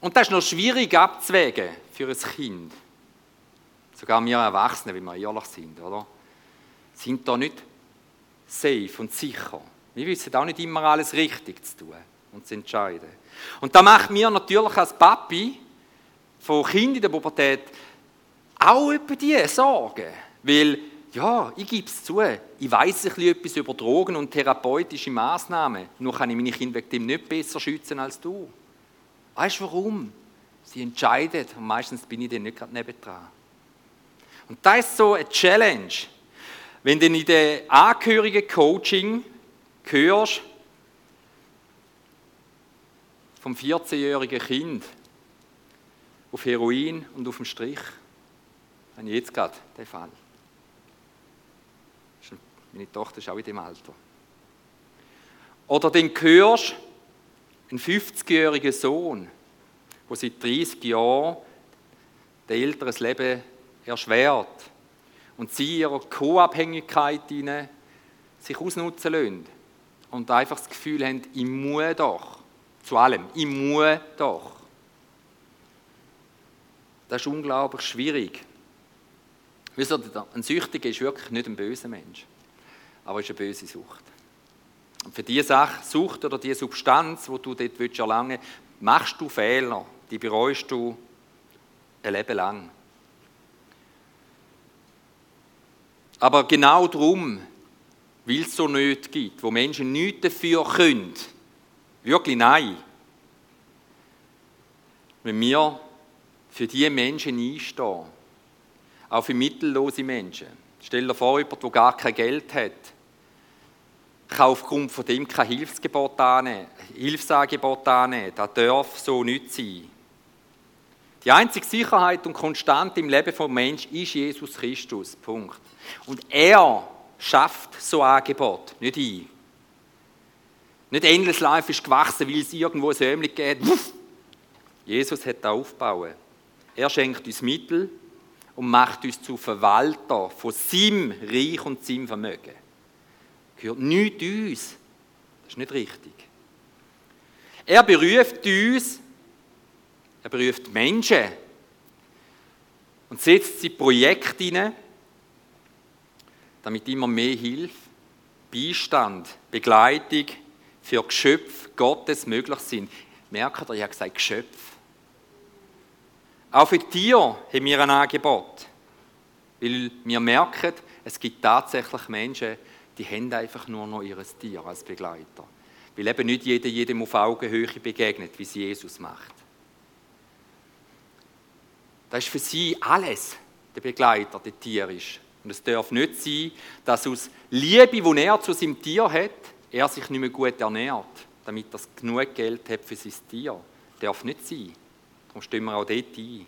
B: Und das ist noch schwierig abzuwägen für ein Kind. Sogar wir Erwachsene, wie wir ehrlich sind, oder? Sind da nicht safe und sicher. Wir wissen auch nicht immer alles richtig zu tun und zu entscheiden. Und da macht mir natürlich als Papi von Kindern in der Pubertät auch über die Sorgen. Weil, ja, ich gebe es zu, ich weiß ein etwas über Drogen und therapeutische Maßnahmen. Nur kann ich meine Kinder wegen dem nicht besser schützen als du. Weißt du warum? Sie entscheiden und meistens bin ich dann nicht gerade nebendran. Und das ist so eine Challenge. Wenn du in der Angehörigen-Coaching hörst, vom 14-jährigen Kind auf Heroin und auf dem Strich, habe jetzt gerade den Fall. Meine Tochter ist auch in dem Alter. Oder dann hörst einen 50-jährigen Sohn, der seit 30 Jahren den Eltern Leben erschwert und sie ihrer Co-Abhängigkeit sich ausnutzen lassen und einfach das Gefühl haben, ich muss doch, zu allem, ich muss doch. Das ist unglaublich schwierig. Ein Süchtiger ist wirklich nicht ein böser Mensch, aber ist eine böse Sucht. Und für diese Sache, Sucht oder diese Substanz, die du dort erlangen willst, machst du Fehler, die bereust du ein Leben lang. Aber genau darum, weil es so nicht gibt, wo Menschen nichts dafür können, wirklich nein, wenn wir für diese Menschen einstehen, auch für mittellose Menschen. Stell dir vor, jemand, der gar kein Geld hat, kann aufgrund von dem kein Hilfsgebot annehmen, Hilfsangebot annehmen. Das darf so nicht sein. Die einzige Sicherheit und Konstante im Leben des Menschen ist Jesus Christus. Punkt. Und er schafft so ein Angebot, nicht ich. Nicht Endless Life ist gewachsen, weil es irgendwo ein Sämling geht. Jesus hat da aufgebaut. Er schenkt uns Mittel und macht uns zu Verwalter von seinem Reich und seinem Vermögen. Gehört nicht uns. Das ist nicht richtig. Er beruft uns, er beruft Menschen und setzt sie Projekte hinein, damit immer mehr Hilfe, Beistand, Begleitung für Geschöpfe Gottes möglich sind. Merkt ihr, ich habe gesagt Geschöpf. Auch für Tiere haben wir ein Angebot. Weil wir merken, es gibt tatsächlich Menschen, die haben einfach nur noch ihr Tier als Begleiter. Weil eben nicht jeder jedem auf Augenhöhe begegnet, wie es Jesus macht. Das ist für sie alles, der Begleiter, der Tier ist. Und es darf nicht sein, dass aus Liebe, die er zu seinem Tier hat, er sich nicht mehr gut ernährt, damit er genug Geld hat für sein Tier. Das darf nicht sein. Darum stimmen wir auch dort ein.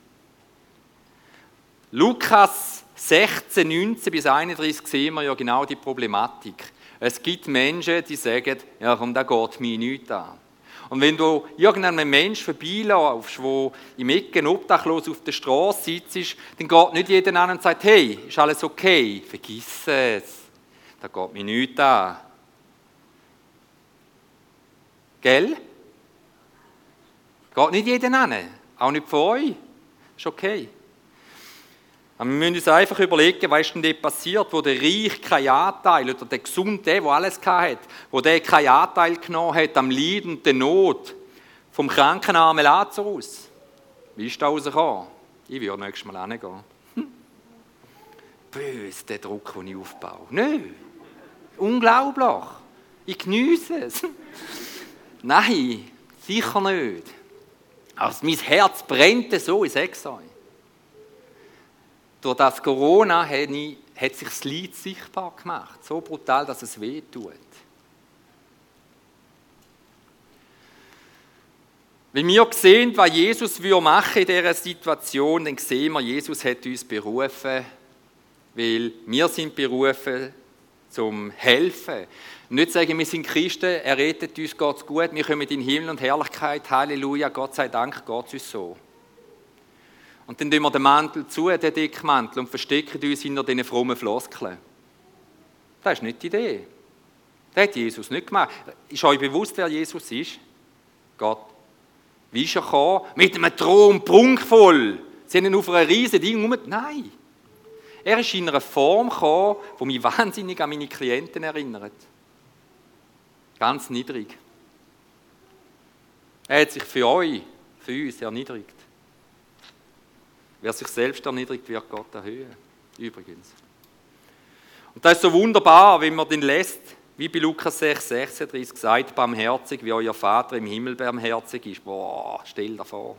B: Lukas 16, 19 bis 31 sehen wir ja genau die Problematik. Es gibt Menschen, die sagen, ja komm, da geht mir nichts an. Und wenn du irgendeinen Menschen vorbeilaufst, der im Ecken obdachlos auf der Straße sitzt, dann geht nicht jeder an und sagt, hey, ist alles okay? Vergiss es. Da geht mir nichts an. Gell? Geht nicht jeder an. Auch nicht von euch. Ist okay. Aber wir müssen uns einfach überlegen, was ist denn dort passiert, wo der Reich keinen Anteil, oder der Gesunde, der, alles hat, wo der keinen Anteil genommen hat am Leid und der Not vom krankenarmen Lazarus. Wie ist da rausgekommen? Ich würde nächstes Mal hingehen. Hm. Böse, der Druck, den ich aufbaue. Nein, unglaublich. Ich genieße es. Nein, sicher nicht. Also mein Herz brennt so, ich sage es euch. Durch das Corona hat sich das Leid sichtbar gemacht. So brutal, dass es weh tut. Wenn wir sehen, was Jesus machen in dieser Situation, dann sehen wir, Jesus hat uns berufen, weil wir sind berufen zum Helfen. Nicht sagen, wir sind Christen, er rettet uns, Gott gut, wir kommen in Himmel und Herrlichkeit, Halleluja, Gott sei Dank, Gott uns so. Und dann tun wir den Mantel zu, den Dickmantel, und verstecken uns hinter diesen frommen Floskeln. Das ist nicht die Idee. Das hat Jesus nicht gemacht. Ist euch bewusst, wer Jesus ist? Gott. Wie ist er gekommen? Mit einem Thron, prunkvoll. Sie haben ihn auf einer riesen Ding um. Nein. Er ist in einer Form gekommen, die mich wahnsinnig an meine Klienten erinnert. Ganz niedrig. Er hat sich für euch, für uns erniedrigt. Wer sich selbst erniedrigt, wird Gott erhöhen. Übrigens. Und das ist so wunderbar, wenn man den lässt, wie bei Lukas 6, 36 gesagt, barmherzig, wie euer Vater im Himmel barmherzig ist. Boah, stell dir vor.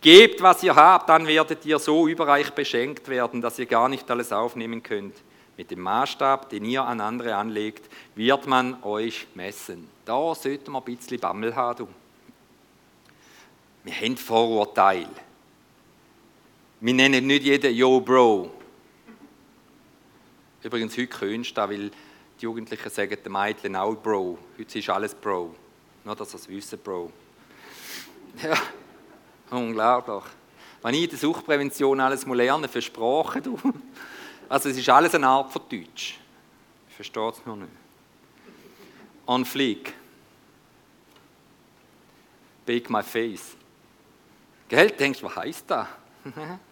B: Gebt, was ihr habt, dann werdet ihr so überreich beschenkt werden, dass ihr gar nicht alles aufnehmen könnt. Mit dem Maßstab, den ihr an andere anlegt, wird man euch messen. Da sollten wir ein bisschen Bammel haben. Wir haben Vorurteile. Wir nennen nicht jeden Yo Bro. Übrigens, heute könntest du weil die Jugendlichen sagen den Mädchen auch Bro. Heute ist alles Bro. Nur, dass sie es wissen, Bro. Ja, unglaublich. Wenn ich in der Suchtprävention alles lernen für Sprachen, du. Also, es ist alles eine Art von Deutsch. Ich verstehe es noch nicht. On fleek. Bake my face. Gell, denkst du, was heisst das?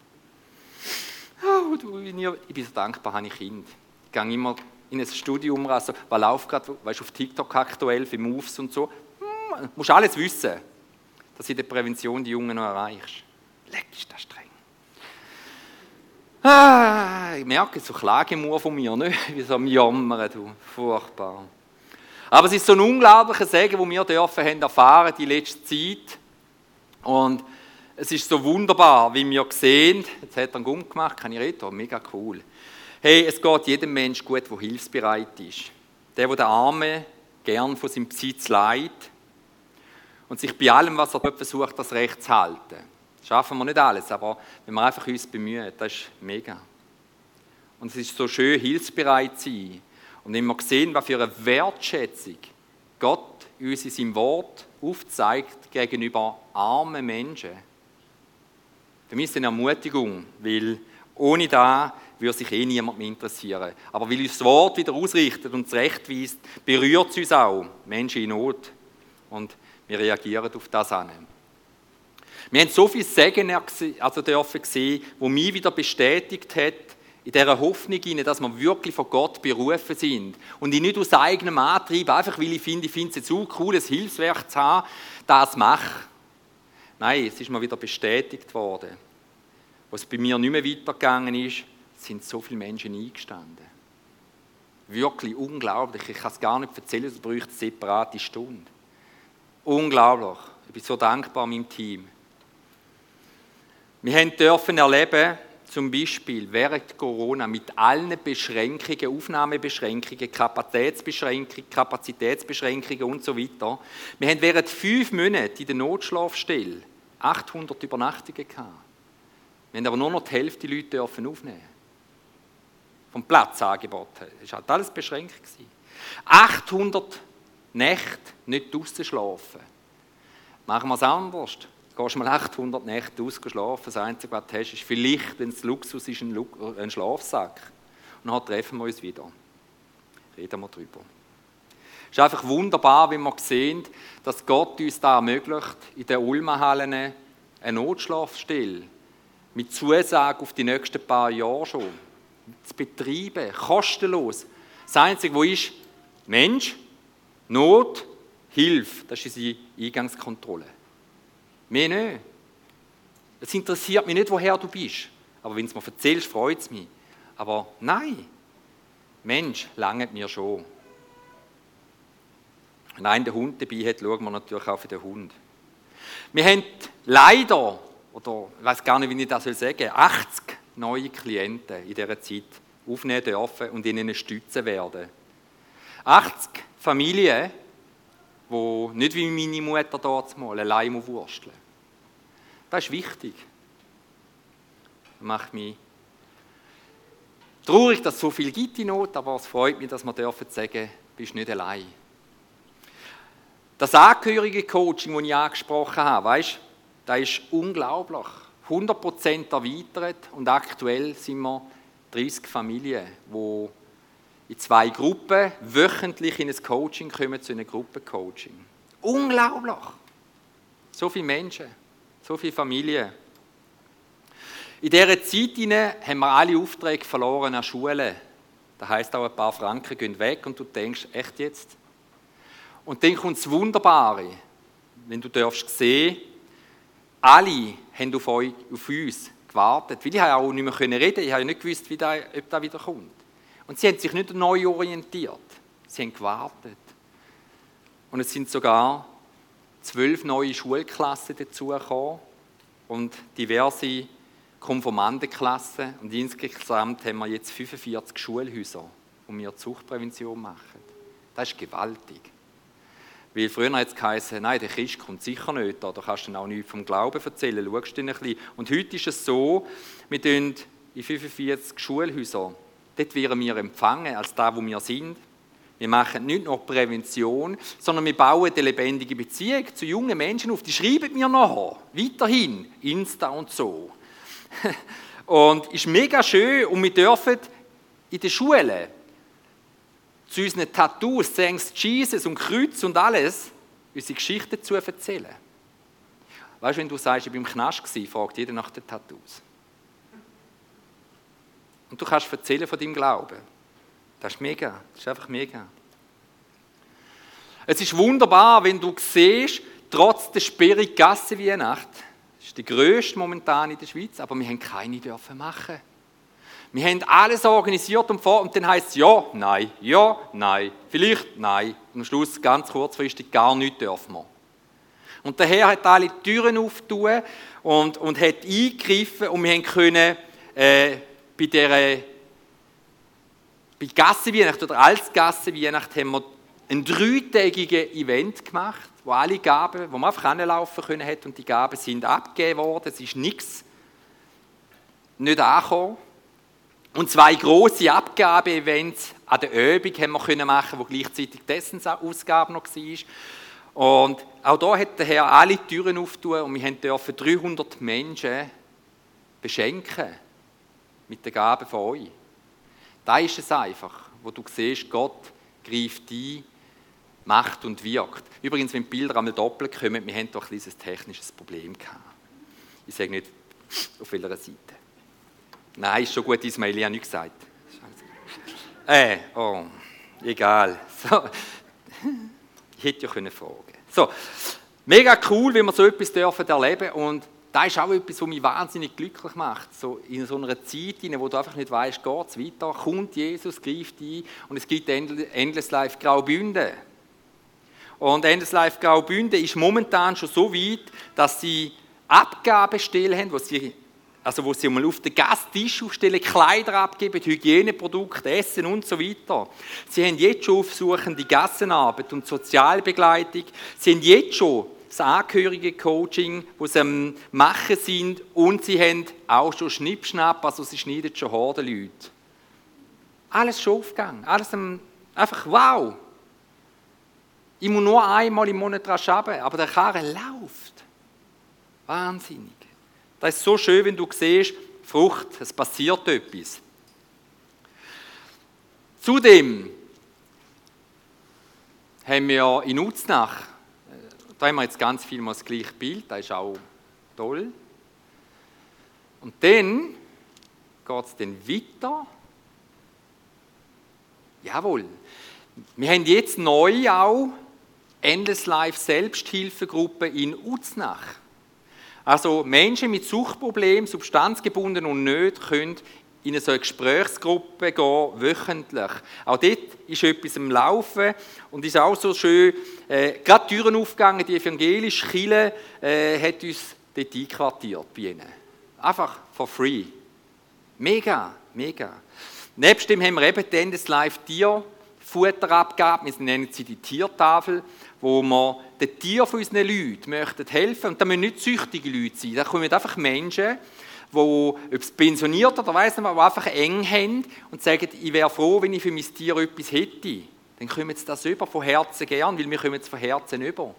B: oh, du, ich bin so dankbar, habe ich Kind. Ich gehe immer in ein Studium, also, was läuft gerade, weißt, auf TikTok aktuell, für Moves und so. Hm, musst alles wissen, dass du in der Prävention die Jungen noch erreichst. Leck, ist das streng. Ah, ich merke so Klagemur von mir, nicht? wie so am Jammern, du. Furchtbar. Aber es ist so ein unglaublicher Segen, den wir dürfen haben erfahren die letzte Zeit. Und es ist so wunderbar, wie wir sehen, jetzt hat er einen Gumm gemacht, kann ich reden, mega cool. Hey, es geht jedem Mensch gut, der hilfsbereit ist. Der, der den Armen gern von seinem Besitz leiht und sich bei allem, was er dort versucht, das Recht zu halten. Das schaffen wir nicht alles, aber wenn wir einfach uns bemühen, das ist mega. Und es ist so schön, hilfsbereit zu sein. Und wenn wir sehen, was für eine Wertschätzung Gott uns in seinem Wort aufzeigt gegenüber armen Menschen, für mich ist es eine Ermutigung, weil ohne da würde sich eh niemand mehr interessieren. Aber weil uns das Wort wieder ausrichtet und zurechtweist, berührt es uns auch, Menschen in Not. Und wir reagieren auf das an. Wir haben so viel Segen also dürfen sehen, wo mich wieder bestätigt hat, in dieser Hoffnung, dass wir wirklich von Gott berufen sind. Und ich nicht aus eigenem Antrieb, einfach weil ich finde, ich finde es jetzt so cool, ein Hilfswerk zu haben, das mache. Nein, es ist mir wieder bestätigt worden. Was bei mir nicht mehr weitergegangen ist, sind so viele Menschen eingestanden. Wirklich unglaublich. Ich kann es gar nicht erzählen, es bräuchte eine separate Stunde. Unglaublich. Ich bin so dankbar meinem Team. Wir dürfen erleben, zum Beispiel während Corona mit allen Beschränkungen, Aufnahmebeschränkungen, Kapazitätsbeschränkungen, Kapazitätsbeschränkungen und so weiter. Wir haben während fünf Monaten in der Notschlafstelle 800 Übernachtungen gehabt. Wir aber nur noch die Hälfte der Leute dürfen aufnehmen vom Platzangebot her. Das war halt alles beschränkt. 800 Nächte nicht draußen schlafen. Machen wir es anders. Du gehst mal 800 Nächte schlafen. Das Einzige, was du hast, ist vielleicht, wenn es Luxus ist, ein, ein Schlafsack. Und dann treffen wir uns wieder. Reden wir darüber. Es ist einfach wunderbar, wenn wir sehen, dass Gott uns da ermöglicht, in den Ulmahallen eine Notschlafstelle mit Zusage auf die nächsten paar Jahre schon zu betreiben, kostenlos. Das Einzige, was ist, Mensch, Not, Hilfe, das ist unsere Eingangskontrolle. Mehr nicht. Es interessiert mich nicht, woher du bist. Aber wenn du es mir erzählst, freut es mich. Aber nein, Mensch, langt mir schon. Wenn einer den Hund dabei hat, schauen wir natürlich auch für den Hund. Wir haben leider, oder ich weiß gar nicht, wie ich das sagen soll, 80 neue Klienten in dieser Zeit aufnehmen dürfen und ihnen stützen werden. 80 Familien, die nicht wie meine Mutter dort mal allein wursteln Das ist wichtig. Das macht mich traurig, dass es so viel gibt in Not, aber es freut mich, dass wir dürfen sagen, du bist nicht allein. Das angehörige Coaching, das ich angesprochen habe, weißt, das ist unglaublich. 100% erweitert und aktuell sind wir 30 Familien, die in zwei Gruppen wöchentlich in ein Coaching kommen, zu einem Gruppencoaching. Unglaublich! So viele Menschen, so viele Familien. In dieser Zeit haben wir alle Aufträge verloren an Schulen. Das heisst auch, ein paar Franken gehen weg und du denkst, echt jetzt? Und dann kommt das Wunderbare, wenn du darfst sehen, alle haben auf, euch, auf uns gewartet. Weil ich auch nicht mehr reden ich habe nicht gewusst, wie das, ob das wieder kommt. Und sie haben sich nicht neu orientiert, sie haben gewartet. Und es sind sogar zwölf neue Schulklassen dazugekommen und diverse Konformandenklassen. Und insgesamt haben wir jetzt 45 Schulhäuser, wo wir Zuchtprävention machen. Das ist gewaltig. Weil früher hat es geheißen, nein, der Christ kommt sicher nicht, da kannst du auch nichts vom Glauben erzählen, schaust du ein bisschen. Und heute ist es so, wir tun in 45 Schulhäusern, dort werden wir empfangen, als da, wo wir sind. Wir machen nicht nur Prävention, sondern wir bauen eine lebendige Beziehung zu jungen Menschen auf. Die schreiben mir nachher, weiterhin, Insta und so. Und ist mega schön und wir dürfen in der Schule zu unseren Tattoos, Thanks Jesus und Kreuz und alles, unsere Geschichte zu erzählen. Weißt du, wenn du sagst, ich war im Knast, fragt jeder nach den Tattoos. Und du kannst erzählen von deinem Glauben. Das ist mega. Das ist einfach mega. Es ist wunderbar, wenn du siehst, trotz der sperrigen Gasse Weihnacht, das ist die grösste momentan in der Schweiz, aber wir haben keine dürfen machen. Wir haben alles organisiert und vor und dann heißt es ja, nein, ja, nein, vielleicht nein. Am Schluss ganz kurzfristig gar nichts dürfen wir. Und der Herr hat alle Türen aufgetan und, und hat eingegriffen und wir können äh, bei dieser bei Gassenweihnacht oder als Gassenweihnacht haben wir ein dreitägiges Event gemacht, wo alle Gaben, wo man einfach anlaufen können hat und die Gaben sind abgegeben worden. Es ist nichts nicht angekommen. Und zwei große Abgabe-Events an der Übung haben wir machen, wo gleichzeitig die Essensausgabe noch war. Und auch da hat der Herr alle Türen aufgetan und wir dürfen 300 Menschen beschenken mit der Gabe von euch. Da ist es einfach, wo du siehst, Gott greift ein, macht und wirkt. Übrigens, wenn die Bilder einmal doppelt kommen, wir haben doch ein technisches Problem gehabt. Ich sage nicht, auf welcher Seite. Nein, ist schon gut, Ismail, ich habe nichts gesagt. Äh, oh, egal. So. Ich hätte ja können fragen So, mega cool, wenn wir so etwas dürfen erleben und das ist auch etwas, was mich wahnsinnig glücklich macht. So in so einer Zeit, in der du einfach nicht weißt, geht es weiter, kommt Jesus, greift ein und es gibt Endless Life Graubünden. Und Endless Life Graubünden ist momentan schon so weit, dass sie Abgabestellen haben, wo sie also wo sie mal auf den Gasttisch aufstellen, Kleider abgeben, Hygieneprodukte, Essen und so weiter. Sie haben jetzt schon aufsuchende Gassenarbeit und Sozialbegleitung. Sie haben jetzt schon das Angehörige-Coaching, wo sie am Machen sind und sie haben auch schon Schnippschnapp, also sie schneiden schon Horden Alles schon aufgegangen, alles einfach wow. Ich muss nur einmal im Monat dran arbeiten, aber der Karren läuft. Wahnsinnig. Das ist so schön, wenn du siehst, Frucht, es passiert etwas. Zudem haben wir in Uznach, da haben wir jetzt ganz viel mal das gleiche Bild, das ist auch toll. Und dann geht es dann weiter. Jawohl. Wir haben jetzt neu auch Endless Life Selbsthilfegruppe in Uznach. Also Menschen mit Suchtproblemen, substanzgebunden und nicht, können in eine solche Gesprächsgruppe gehen, wöchentlich. Auch dort ist etwas am Laufen und ist auch so schön, äh, gerade Türen aufgegangen, die evangelische Kirche äh, hat uns dort einquartiert bei ihnen. Einfach for free. Mega, mega. Nebst dem haben wir eben die Endes Live Tierfutterabgabe, wir nennen sie die Tiertafel wo wir den Tieren von unseren Leuten möchten helfen Und das müssen nicht süchtige Leute sein. Da kommen einfach Menschen, die, ob es pensioniert oder weiss nicht, die einfach eng haben und sagen, ich wäre froh, wenn ich für mein Tier etwas hätte. Dann kommen sie das über von Herzen gern, weil wir kommen es von Herzen über.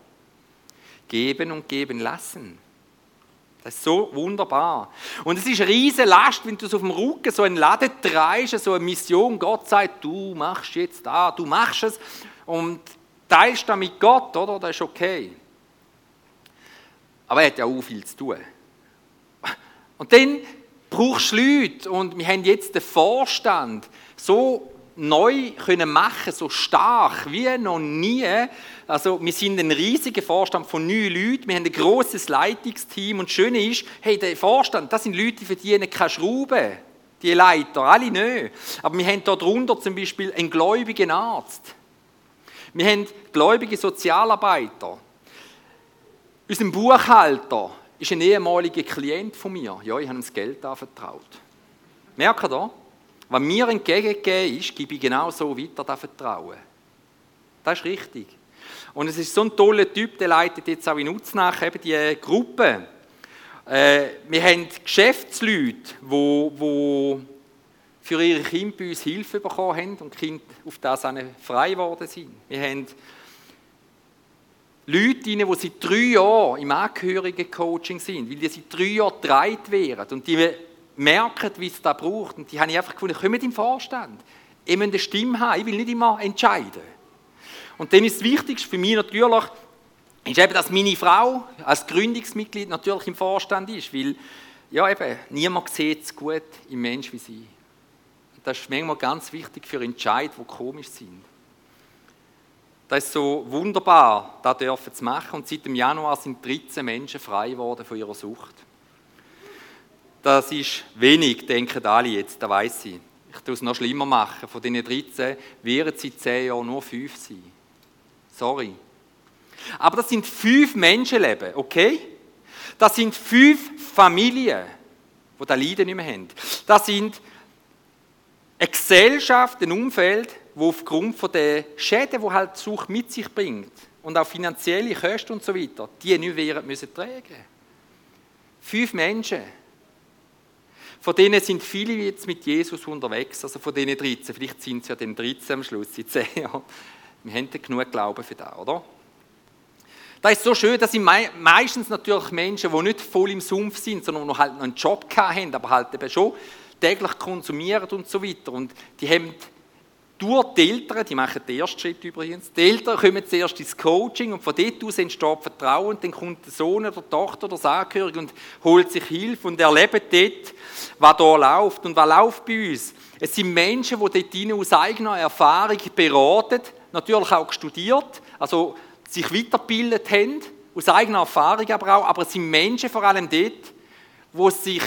B: Geben und geben lassen. Das ist so wunderbar. Und es ist eine riesige Last, wenn du so auf dem Rücken so einen Laden treibst, so eine Mission. Gott sagt, du machst jetzt da, du machst es. Und teilst das mit Gott, oder? Das ist okay. Aber er hat ja auch viel zu tun. Und dann brauchst du Leute und wir haben jetzt den Vorstand so neu können machen, so stark wie noch nie. Also wir sind ein riesiger Vorstand von neun Leuten, wir haben ein großes Leitungsteam und das Schöne ist, hey, der Vorstand, das sind Leute, die verdienen keine Schrauben, die Leiter, alle nicht. Aber wir haben dort drunter zum Beispiel einen gläubigen Arzt. Wir haben gläubige Sozialarbeiter. Unser Buchhalter ist ein ehemaliger Klient von mir. Ja, ich habe ihm das Geld anvertraut. Merkt ihr? Was mir entgegengegeben ist, gebe ich genau so weiter das Vertrauen. Das ist richtig. Und es ist so ein toller Typ, der leitet jetzt auch in Uznach eben die Gruppe. Äh, wir haben Geschäftsleute, die, die für ihre Kinder bei uns Hilfe bekommen haben und die Kinder auf das frei geworden sind. Wir haben Leute, die seit drei Jahren im Angehörigen-Coaching sind, weil die seit drei Jahren getragen werden und die merken, wie es da braucht. Und die habe ich einfach gefunden, kommt im Vorstand. Ich muss eine Stimme haben, ich will nicht immer entscheiden. Und dann ist das Wichtigste für mich natürlich, ist eben, dass meine Frau als Gründungsmitglied natürlich im Vorstand ist, weil ja, eben, niemand sieht es gut im Mensch wie sie. Das ist manchmal ganz wichtig für Entscheidungen, die komisch sind. Das ist so wunderbar, das dürfen zu machen. Und seit dem Januar sind 13 Menschen frei geworden von ihrer Sucht. Das ist wenig, denken alle jetzt, das weiß ich. Ich tue es noch schlimmer machen. Von diesen 13 werden sie 10 Jahre nur 5 sein. Sorry. Aber das sind fünf Menschenleben, okay? Das sind fünf Familien, die das Leiden nicht mehr haben. Das sind eine Gesellschaft, ein Umfeld, wo aufgrund von der Schäden, die halt die Sucht mit sich bringt und auch finanzielle Kosten und so weiter, die nicht werden müssen tragen. Fünf Menschen. Von denen sind viele jetzt mit Jesus unterwegs, also von denen 13. Vielleicht sind es ja dann 13 am Schluss, in 10 Jahren. Wir haben genug Glauben für das, oder? Das ist so schön, das sind meistens natürlich Menschen, die nicht voll im Sumpf sind, sondern noch halt noch einen Job haben, aber halt eben schon täglich konsumieren und so weiter. Und die haben durch die Eltern, die machen den ersten Schritt übrigens, die Eltern kommen zuerst ins Coaching und von dort aus entsteht Vertrauen und dann kommt der Sohn oder die Tochter oder das Angehörige und holt sich Hilfe und erlebt dort, was da läuft. Und was läuft bei uns? Es sind Menschen, die dort aus eigener Erfahrung beraten, natürlich auch studiert, also sich weitergebildet haben, aus eigener Erfahrung aber auch, aber es sind Menschen vor allem dort, die sich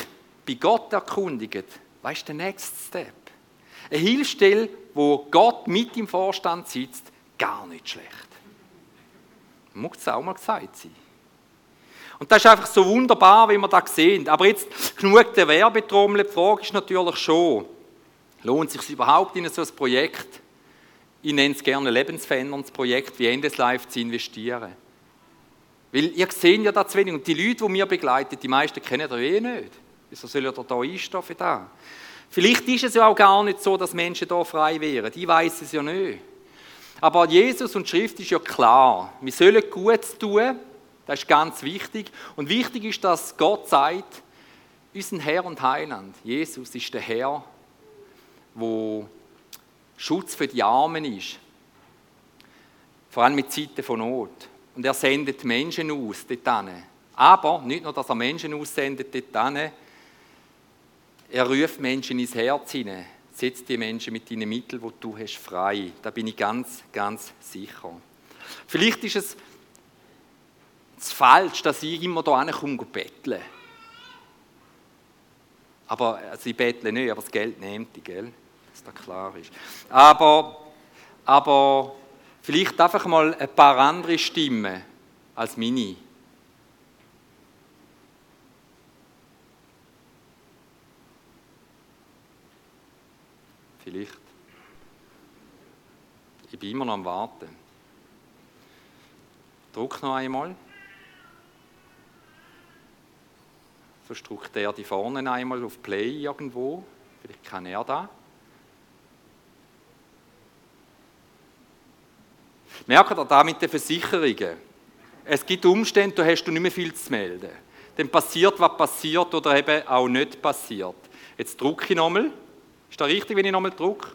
B: bei Gott erkundigen. Was ist der nächste Step? Eine Hilfsstelle, wo Gott mit im Vorstand sitzt, gar nicht schlecht. Muss es auch mal gesagt sein. Und das ist einfach so wunderbar, wie wir das sehen. Aber jetzt genug der Werbetrommel. Die Frage ist natürlich schon, lohnt es sich überhaupt in so ein Projekt, ich nenne es gerne lebensveränderndes Projekt wie Endeslife zu investieren? Weil ihr seht ja da zu wenig. Und die Leute, die wir begleiten, die meisten kennen ihr eh nicht. Wieso soll ihr da einstehen für das? Vielleicht ist es ja auch gar nicht so, dass Menschen da frei wären. Die weiß es ja nicht. Aber Jesus und die Schrift ist ja klar. Wir sollen Gutes tun. Das ist ganz wichtig. Und wichtig ist, dass Gott sagt, unser Herr und Heiland, Jesus ist der Herr, wo Schutz für die Armen ist. Vor allem mit Zeiten von Not. Und er sendet Menschen aus dort Aber nicht nur, dass er Menschen aussendet dort er ruft Menschen ins Herz hinein. Setzt die Menschen mit deinen Mitteln, die du hast, frei. Da bin ich ganz, ganz sicher. Vielleicht ist es falsch, dass ich immer hier komme betteln. Aber also ich bettle nicht, aber das Geld nehmt ich, gell? dass das klar ist. Aber, aber vielleicht einfach mal ein paar andere Stimmen als meine. Vielleicht. Ich bin immer noch am Warten. Druck noch einmal. Sonst drückt er die vorne einmal auf Play irgendwo. Vielleicht kann er da. Merkt ihr da mit den Versicherungen? Es gibt Umstände, da hast du nicht mehr viel zu melden. Dann passiert, was passiert oder eben auch nicht passiert. Jetzt drücke ich nochmal. Ist das richtig, wenn ich nochmal drücke?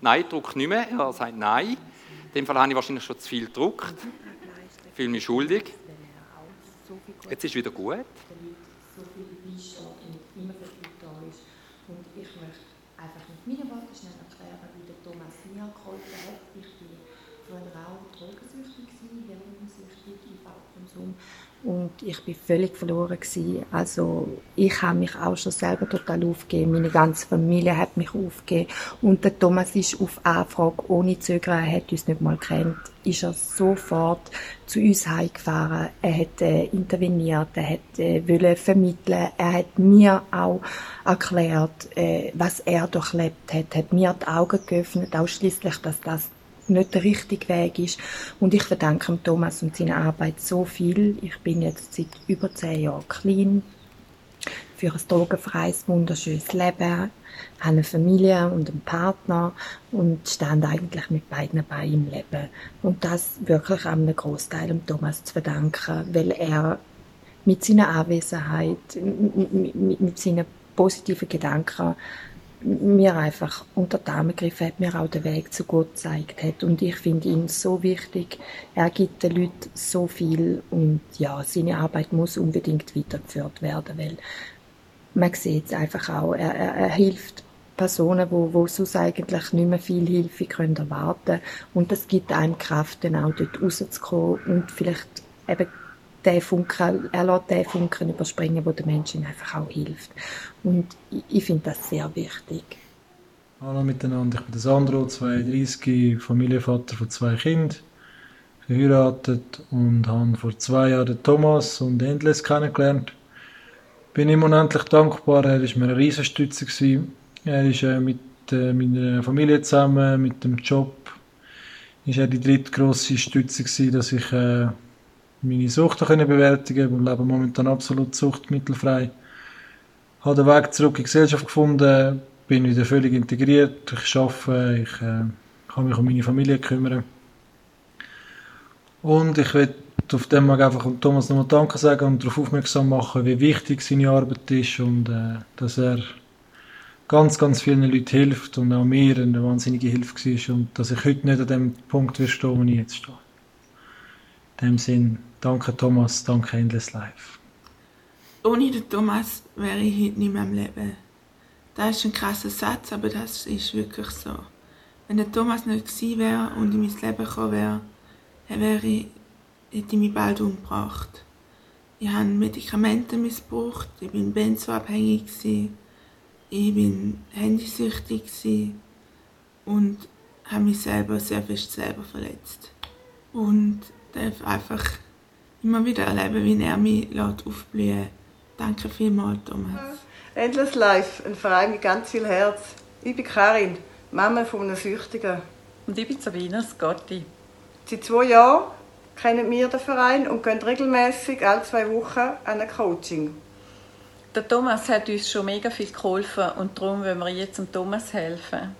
B: Nein, drücke nicht mehr. Er sagt nein. In dem Fall habe ich wahrscheinlich schon zu viel gedruckt. Ich fühle mich schuldig. Jetzt ist wieder gut.
C: Der Leute so viel beisteht und immer für die da ist. Und ich möchte einfach mit meinen Worten schnell erklären, wie der Thomas mir geholfen hat. Ich war früher auch drogensüchtig, heroinsüchtig, IV-Konsum und ich bin völlig verloren gewesen. Also ich habe mich auch schon selber total aufgegeben. Meine ganze Familie hat mich aufgegeben und der Thomas ist auf Anfrage ohne Zögern, er hat uns nicht mal kennt, ist er sofort zu uns heimgefahren. Er hat äh, interveniert, er hat äh, wollen vermitteln, er hat mir auch erklärt, äh, was er durchlebt hat, hat mir die Augen geöffnet, ausschließlich, dass das nicht der richtige Weg ist. Und ich verdanke Thomas und seiner Arbeit so viel. Ich bin jetzt seit über zehn Jahren clean, für ein drogenfreies, wunderschönes Leben, habe eine Familie und einen Partner und stand eigentlich mit beiden Beinen im Leben. Und das wirklich einem Großteil Thomas zu verdanken, weil er mit seiner Anwesenheit, mit, mit, mit seinen positiven Gedanken mir einfach unter die Arme gegriffen hat, mir auch den Weg zu Gott gezeigt hat. Und ich finde ihn so wichtig. Er gibt den Leuten so viel und ja, seine Arbeit muss unbedingt weitergeführt werden, weil man sieht es einfach auch. Er, er, er hilft Personen, wo, wo sonst eigentlich nicht mehr viel Hilfe können erwarten Und das gibt einem Kraft, dann auch dort rauszukommen und vielleicht eben den Funken, er lässt den Funken überspringen, wo der Menschen einfach auch hilft. Und ich, ich finde das sehr wichtig.
D: Hallo miteinander, ich bin der Sandro, 32, Familienvater von zwei Kindern, verheiratet und habe vor zwei Jahren Thomas und Endless kennengelernt. Bin ihm unendlich dankbar, er war mir eine Riesenstütze. Er ist äh, mit äh, meiner Familie zusammen, mit dem Job, ist er die dritte grosse Stütze dass ich äh, meine Sucht können bewältigen und lebe momentan absolut suchtmittelfrei. Habe den Weg zurück in die Gesellschaft gefunden, bin wieder völlig integriert, ich arbeite, ich äh, kann mich um meine Familie kümmern. Und ich will auf dem Weg einfach Thomas nochmal Danke sagen und darauf aufmerksam machen, wie wichtig seine Arbeit ist und äh, dass er ganz, ganz vielen Leuten hilft und auch mir eine wahnsinnige Hilfe war und dass ich heute nicht an dem Punkt stehe, wo ich jetzt stehe. In dem Sinn, Danke Thomas, danke Endless Life.
E: Ohne den Thomas wäre ich heute nicht mehr am Leben. Das ist ein krasser Satz, aber das ist wirklich so. Wenn der Thomas nicht gewesen wäre und in mein Leben gekommen wäre, wäre ich, hätte ich mich bald umgebracht. Ich habe Medikamente missbraucht, ich bin benzoabhängig, ich bin handysüchtig und habe mich selber sehr fest selber verletzt. Und darf einfach immer wieder erleben, wie er mich aufblühen lässt. Danke vielmals, Thomas.
F: Endless Life, ein Verein mit ganz viel Herz. Ich bin Karin, Mama von einem Süchtigen.
G: Und ich bin Sabina Scotti.
F: Seit zwei Jahren kennen wir den Verein und gehen regelmäßig alle zwei Wochen an ein Coaching.
G: Der Thomas hat uns schon mega viel geholfen und darum wollen wir jetzt dem Thomas helfen.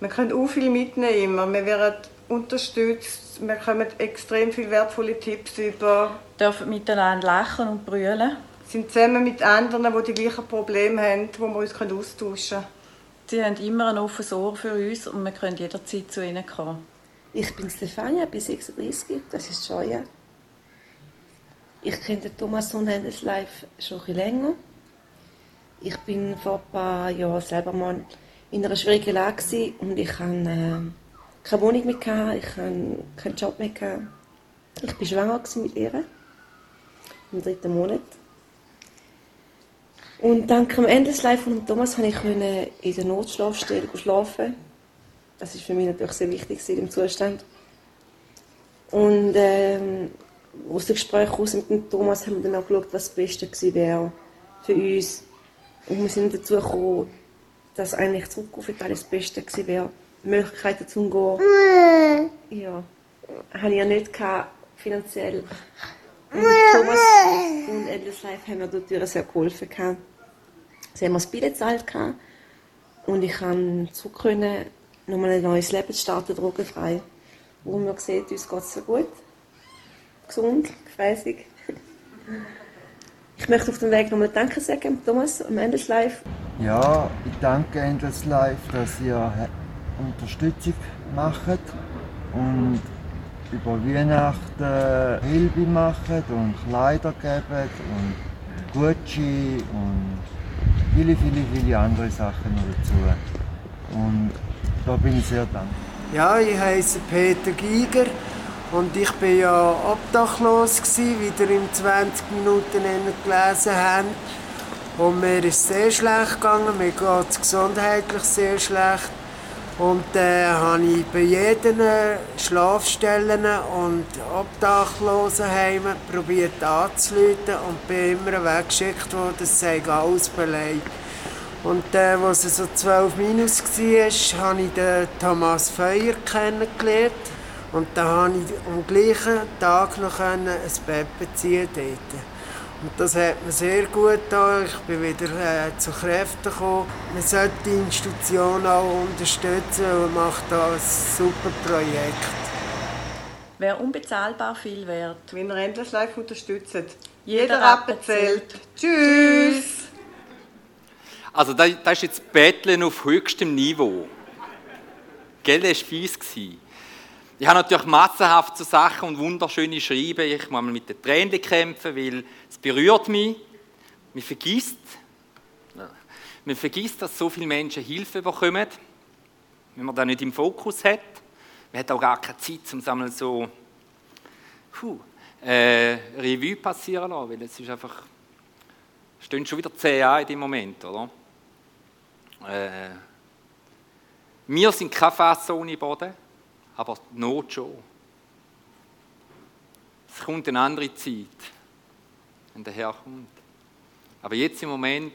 F: Wir können auch viel mitnehmen. Wir werden unterstützt. Wir bekommen extrem viele wertvolle Tipps über.
G: Dürfen miteinander lachen und brüllen.
F: Sind zusammen mit anderen, die die gleichen Probleme haben, wo wir uns austauschen können.
G: Sie haben immer ein offenes Ohr für uns und wir können jederzeit zu ihnen kommen.
H: Ich bin Stefania, bin 36, das ist Joya. Ich kenne Thomas Sonnendes live schon ein länger. Ich bin vor ein paar Jahren selber mal in einer schwierigen Lage und ich habe äh, keine Wohnung mehr, gehabt, ich hatte keinen Job mehr. Gehabt. Ich war schwanger mit ihr. Im dritten Monat. Und dank dem Endless von Thomas konnte ich in der Notschlafstelle schlafen. Das war für mich natürlich sehr wichtig in dem Zustand. Und ähm, aus dem Gespräch heraus mit dem Thomas haben wir dann auch geschaut, was das Beste gewesen wäre für uns. Und wir sind dazu gekommen, dass eigentlich zurückrufen das Beste gewesen wäre Möglichkeiten zum Gehen. Ja, hatte ich ja nicht gehabt, finanziell. Und Thomas und Endless Life haben mir dort sehr geholfen. Gehabt. Sie haben mir das Billett gezahlt und ich kann zurück können, nochmal ein neues Leben starten, drogenfrei. Wo man sieht, uns geht es sehr gut. Gesund, gefräßig. Ich möchte auf dem Weg nochmal Danke sagen, Thomas, am Endless Life.
I: Ja, ich danke Endless Life, dass ihr Unterstützung machen. Und über Weihnachten Hilfe machen und Kleider geben und Gucci und viele, viele, viele andere Sachen noch dazu. Und da bin ich sehr dankbar.
J: Ja, ich heiße Peter Giger und ich bin ja obdachlos gewesen, wie ihr in 20 Minuten gelesen habt. Und mir ist sehr schlecht gegangen, mir geht es gesundheitlich sehr schlecht. Und dann äh, habe ich bei jedem Schlafstellen und Obdachlosenheimen probiert anzuleiten und bin immer weggeschickt worden, das sei alles belegt. Und äh, als es so 12 minus war, habe ich den Thomas Feuer kennengelernt. Und dann konnte ich am gleichen Tag noch ein Bett beziehen dort. Und das hat mir sehr gut getan. Ich bin wieder äh, zu Kräften gekommen. Man sollte die Institution auch unterstützen und macht da ein super Projekt.
G: Wer unbezahlbar viel wert.
F: Wenn ihr Endless Life unterstützt.
G: Jeder, Jeder Rappen zählt.
F: Tschüss.
B: Also das, das ist jetzt Betteln auf höchstem Niveau. Gell, das war fies. Ich habe natürlich massenhaft so Sachen und wunderschöne Schreiben. Ich muss mit den Tränen kämpfen, weil es berührt mich. Man vergisst, man vergisst, dass so viele Menschen Hilfe bekommen, wenn man das nicht im Fokus hat. Man hat auch gar keine Zeit, um sammeln so puh, äh, Revue passieren lassen, weil es ist einfach, es stehen schon wieder zehn Jahre in dem Moment, oder? Äh, wir sind keine Fass ohne Boden, aber die Not schon. Es kommt eine andere Zeit, wenn der Herr kommt. Aber jetzt im Moment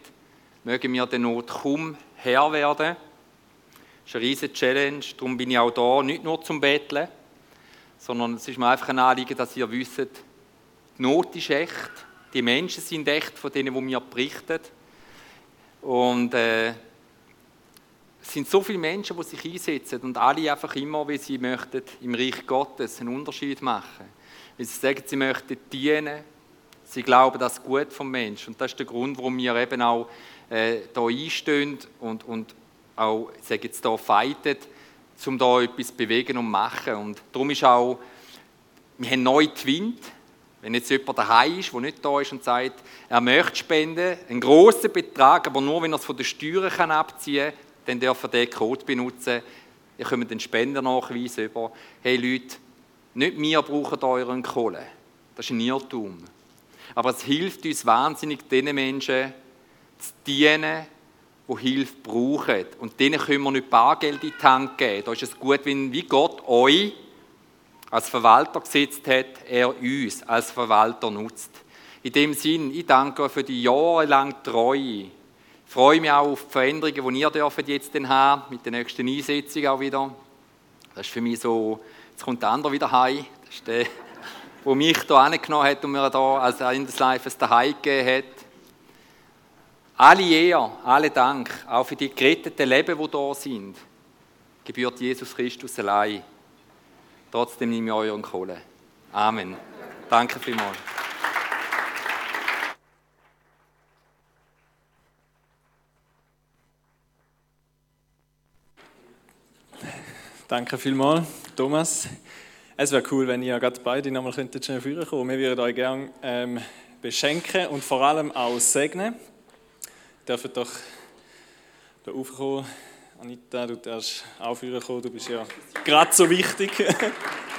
B: mögen wir der Not kaum Herr werden. Das ist eine riesige Challenge, darum bin ich auch da, nicht nur zum Betteln, sondern es ist mir einfach ein Anliegen, dass ihr wisst, die Not ist echt, die Menschen sind echt, von denen, die mir berichten. Und äh, es sind so viele Menschen, die sich einsetzen und alle einfach immer, wie sie möchten, im Reich Gottes einen Unterschied machen. Weil sie sagen, sie möchten dienen, sie glauben das gut vom Menschen. Und das ist der Grund, warum wir eben auch äh, da einstehen und, und auch, ich sage jetzt da, fighten, um da etwas bewegen und machen. Und darum ist auch, wir haben neu gewinnt, wenn jetzt jemand daheim ist, der nicht da ist und sagt, er möchte spenden, einen grossen Betrag, aber nur, wenn er es von den Steuern abziehen kann, dann dürfen ihr diesen Code benutzen. Ihr könnt den Spendernachweis über. Hey Leute, nicht wir brauchen euren Kohle. Das ist ein Irrtum. Aber es hilft uns wahnsinnig, den Menschen zu dienen, die Hilfe brauchen. Und denen können wir nicht Bargeld in die Hand geben. Da ist es gut, wenn wie Gott euch als Verwalter gesetzt hat, er uns als Verwalter nutzt. In dem Sinn, ich danke euch für die jahrelange Treue, ich freue mich auch auf die Veränderungen, die ihr dürft jetzt dann haben, mit der nächsten Einsetzung auch wieder. Das ist für mich so, jetzt kommt der andere wieder heim. Das ist der, der mich hier angenommen hat und mir da als Life ein Daheim gegeben hat. Alle Ehr, alle Dank, auch für die geretteten Leben, die da sind, gebührt Jesus Christus allein. Trotzdem nehme ich euren Kohle. Amen. Danke vielmals.
A: Danke vielmals, Thomas. Es wäre cool, wenn ihr gerade beide nochmal könntet schnell kommen. Wir würden euch gerne ähm, beschenken und vor allem auch segnen. Ihr dürft doch da aufkommen. Anita, du darfst auch kommen, du bist ja gerade so wichtig.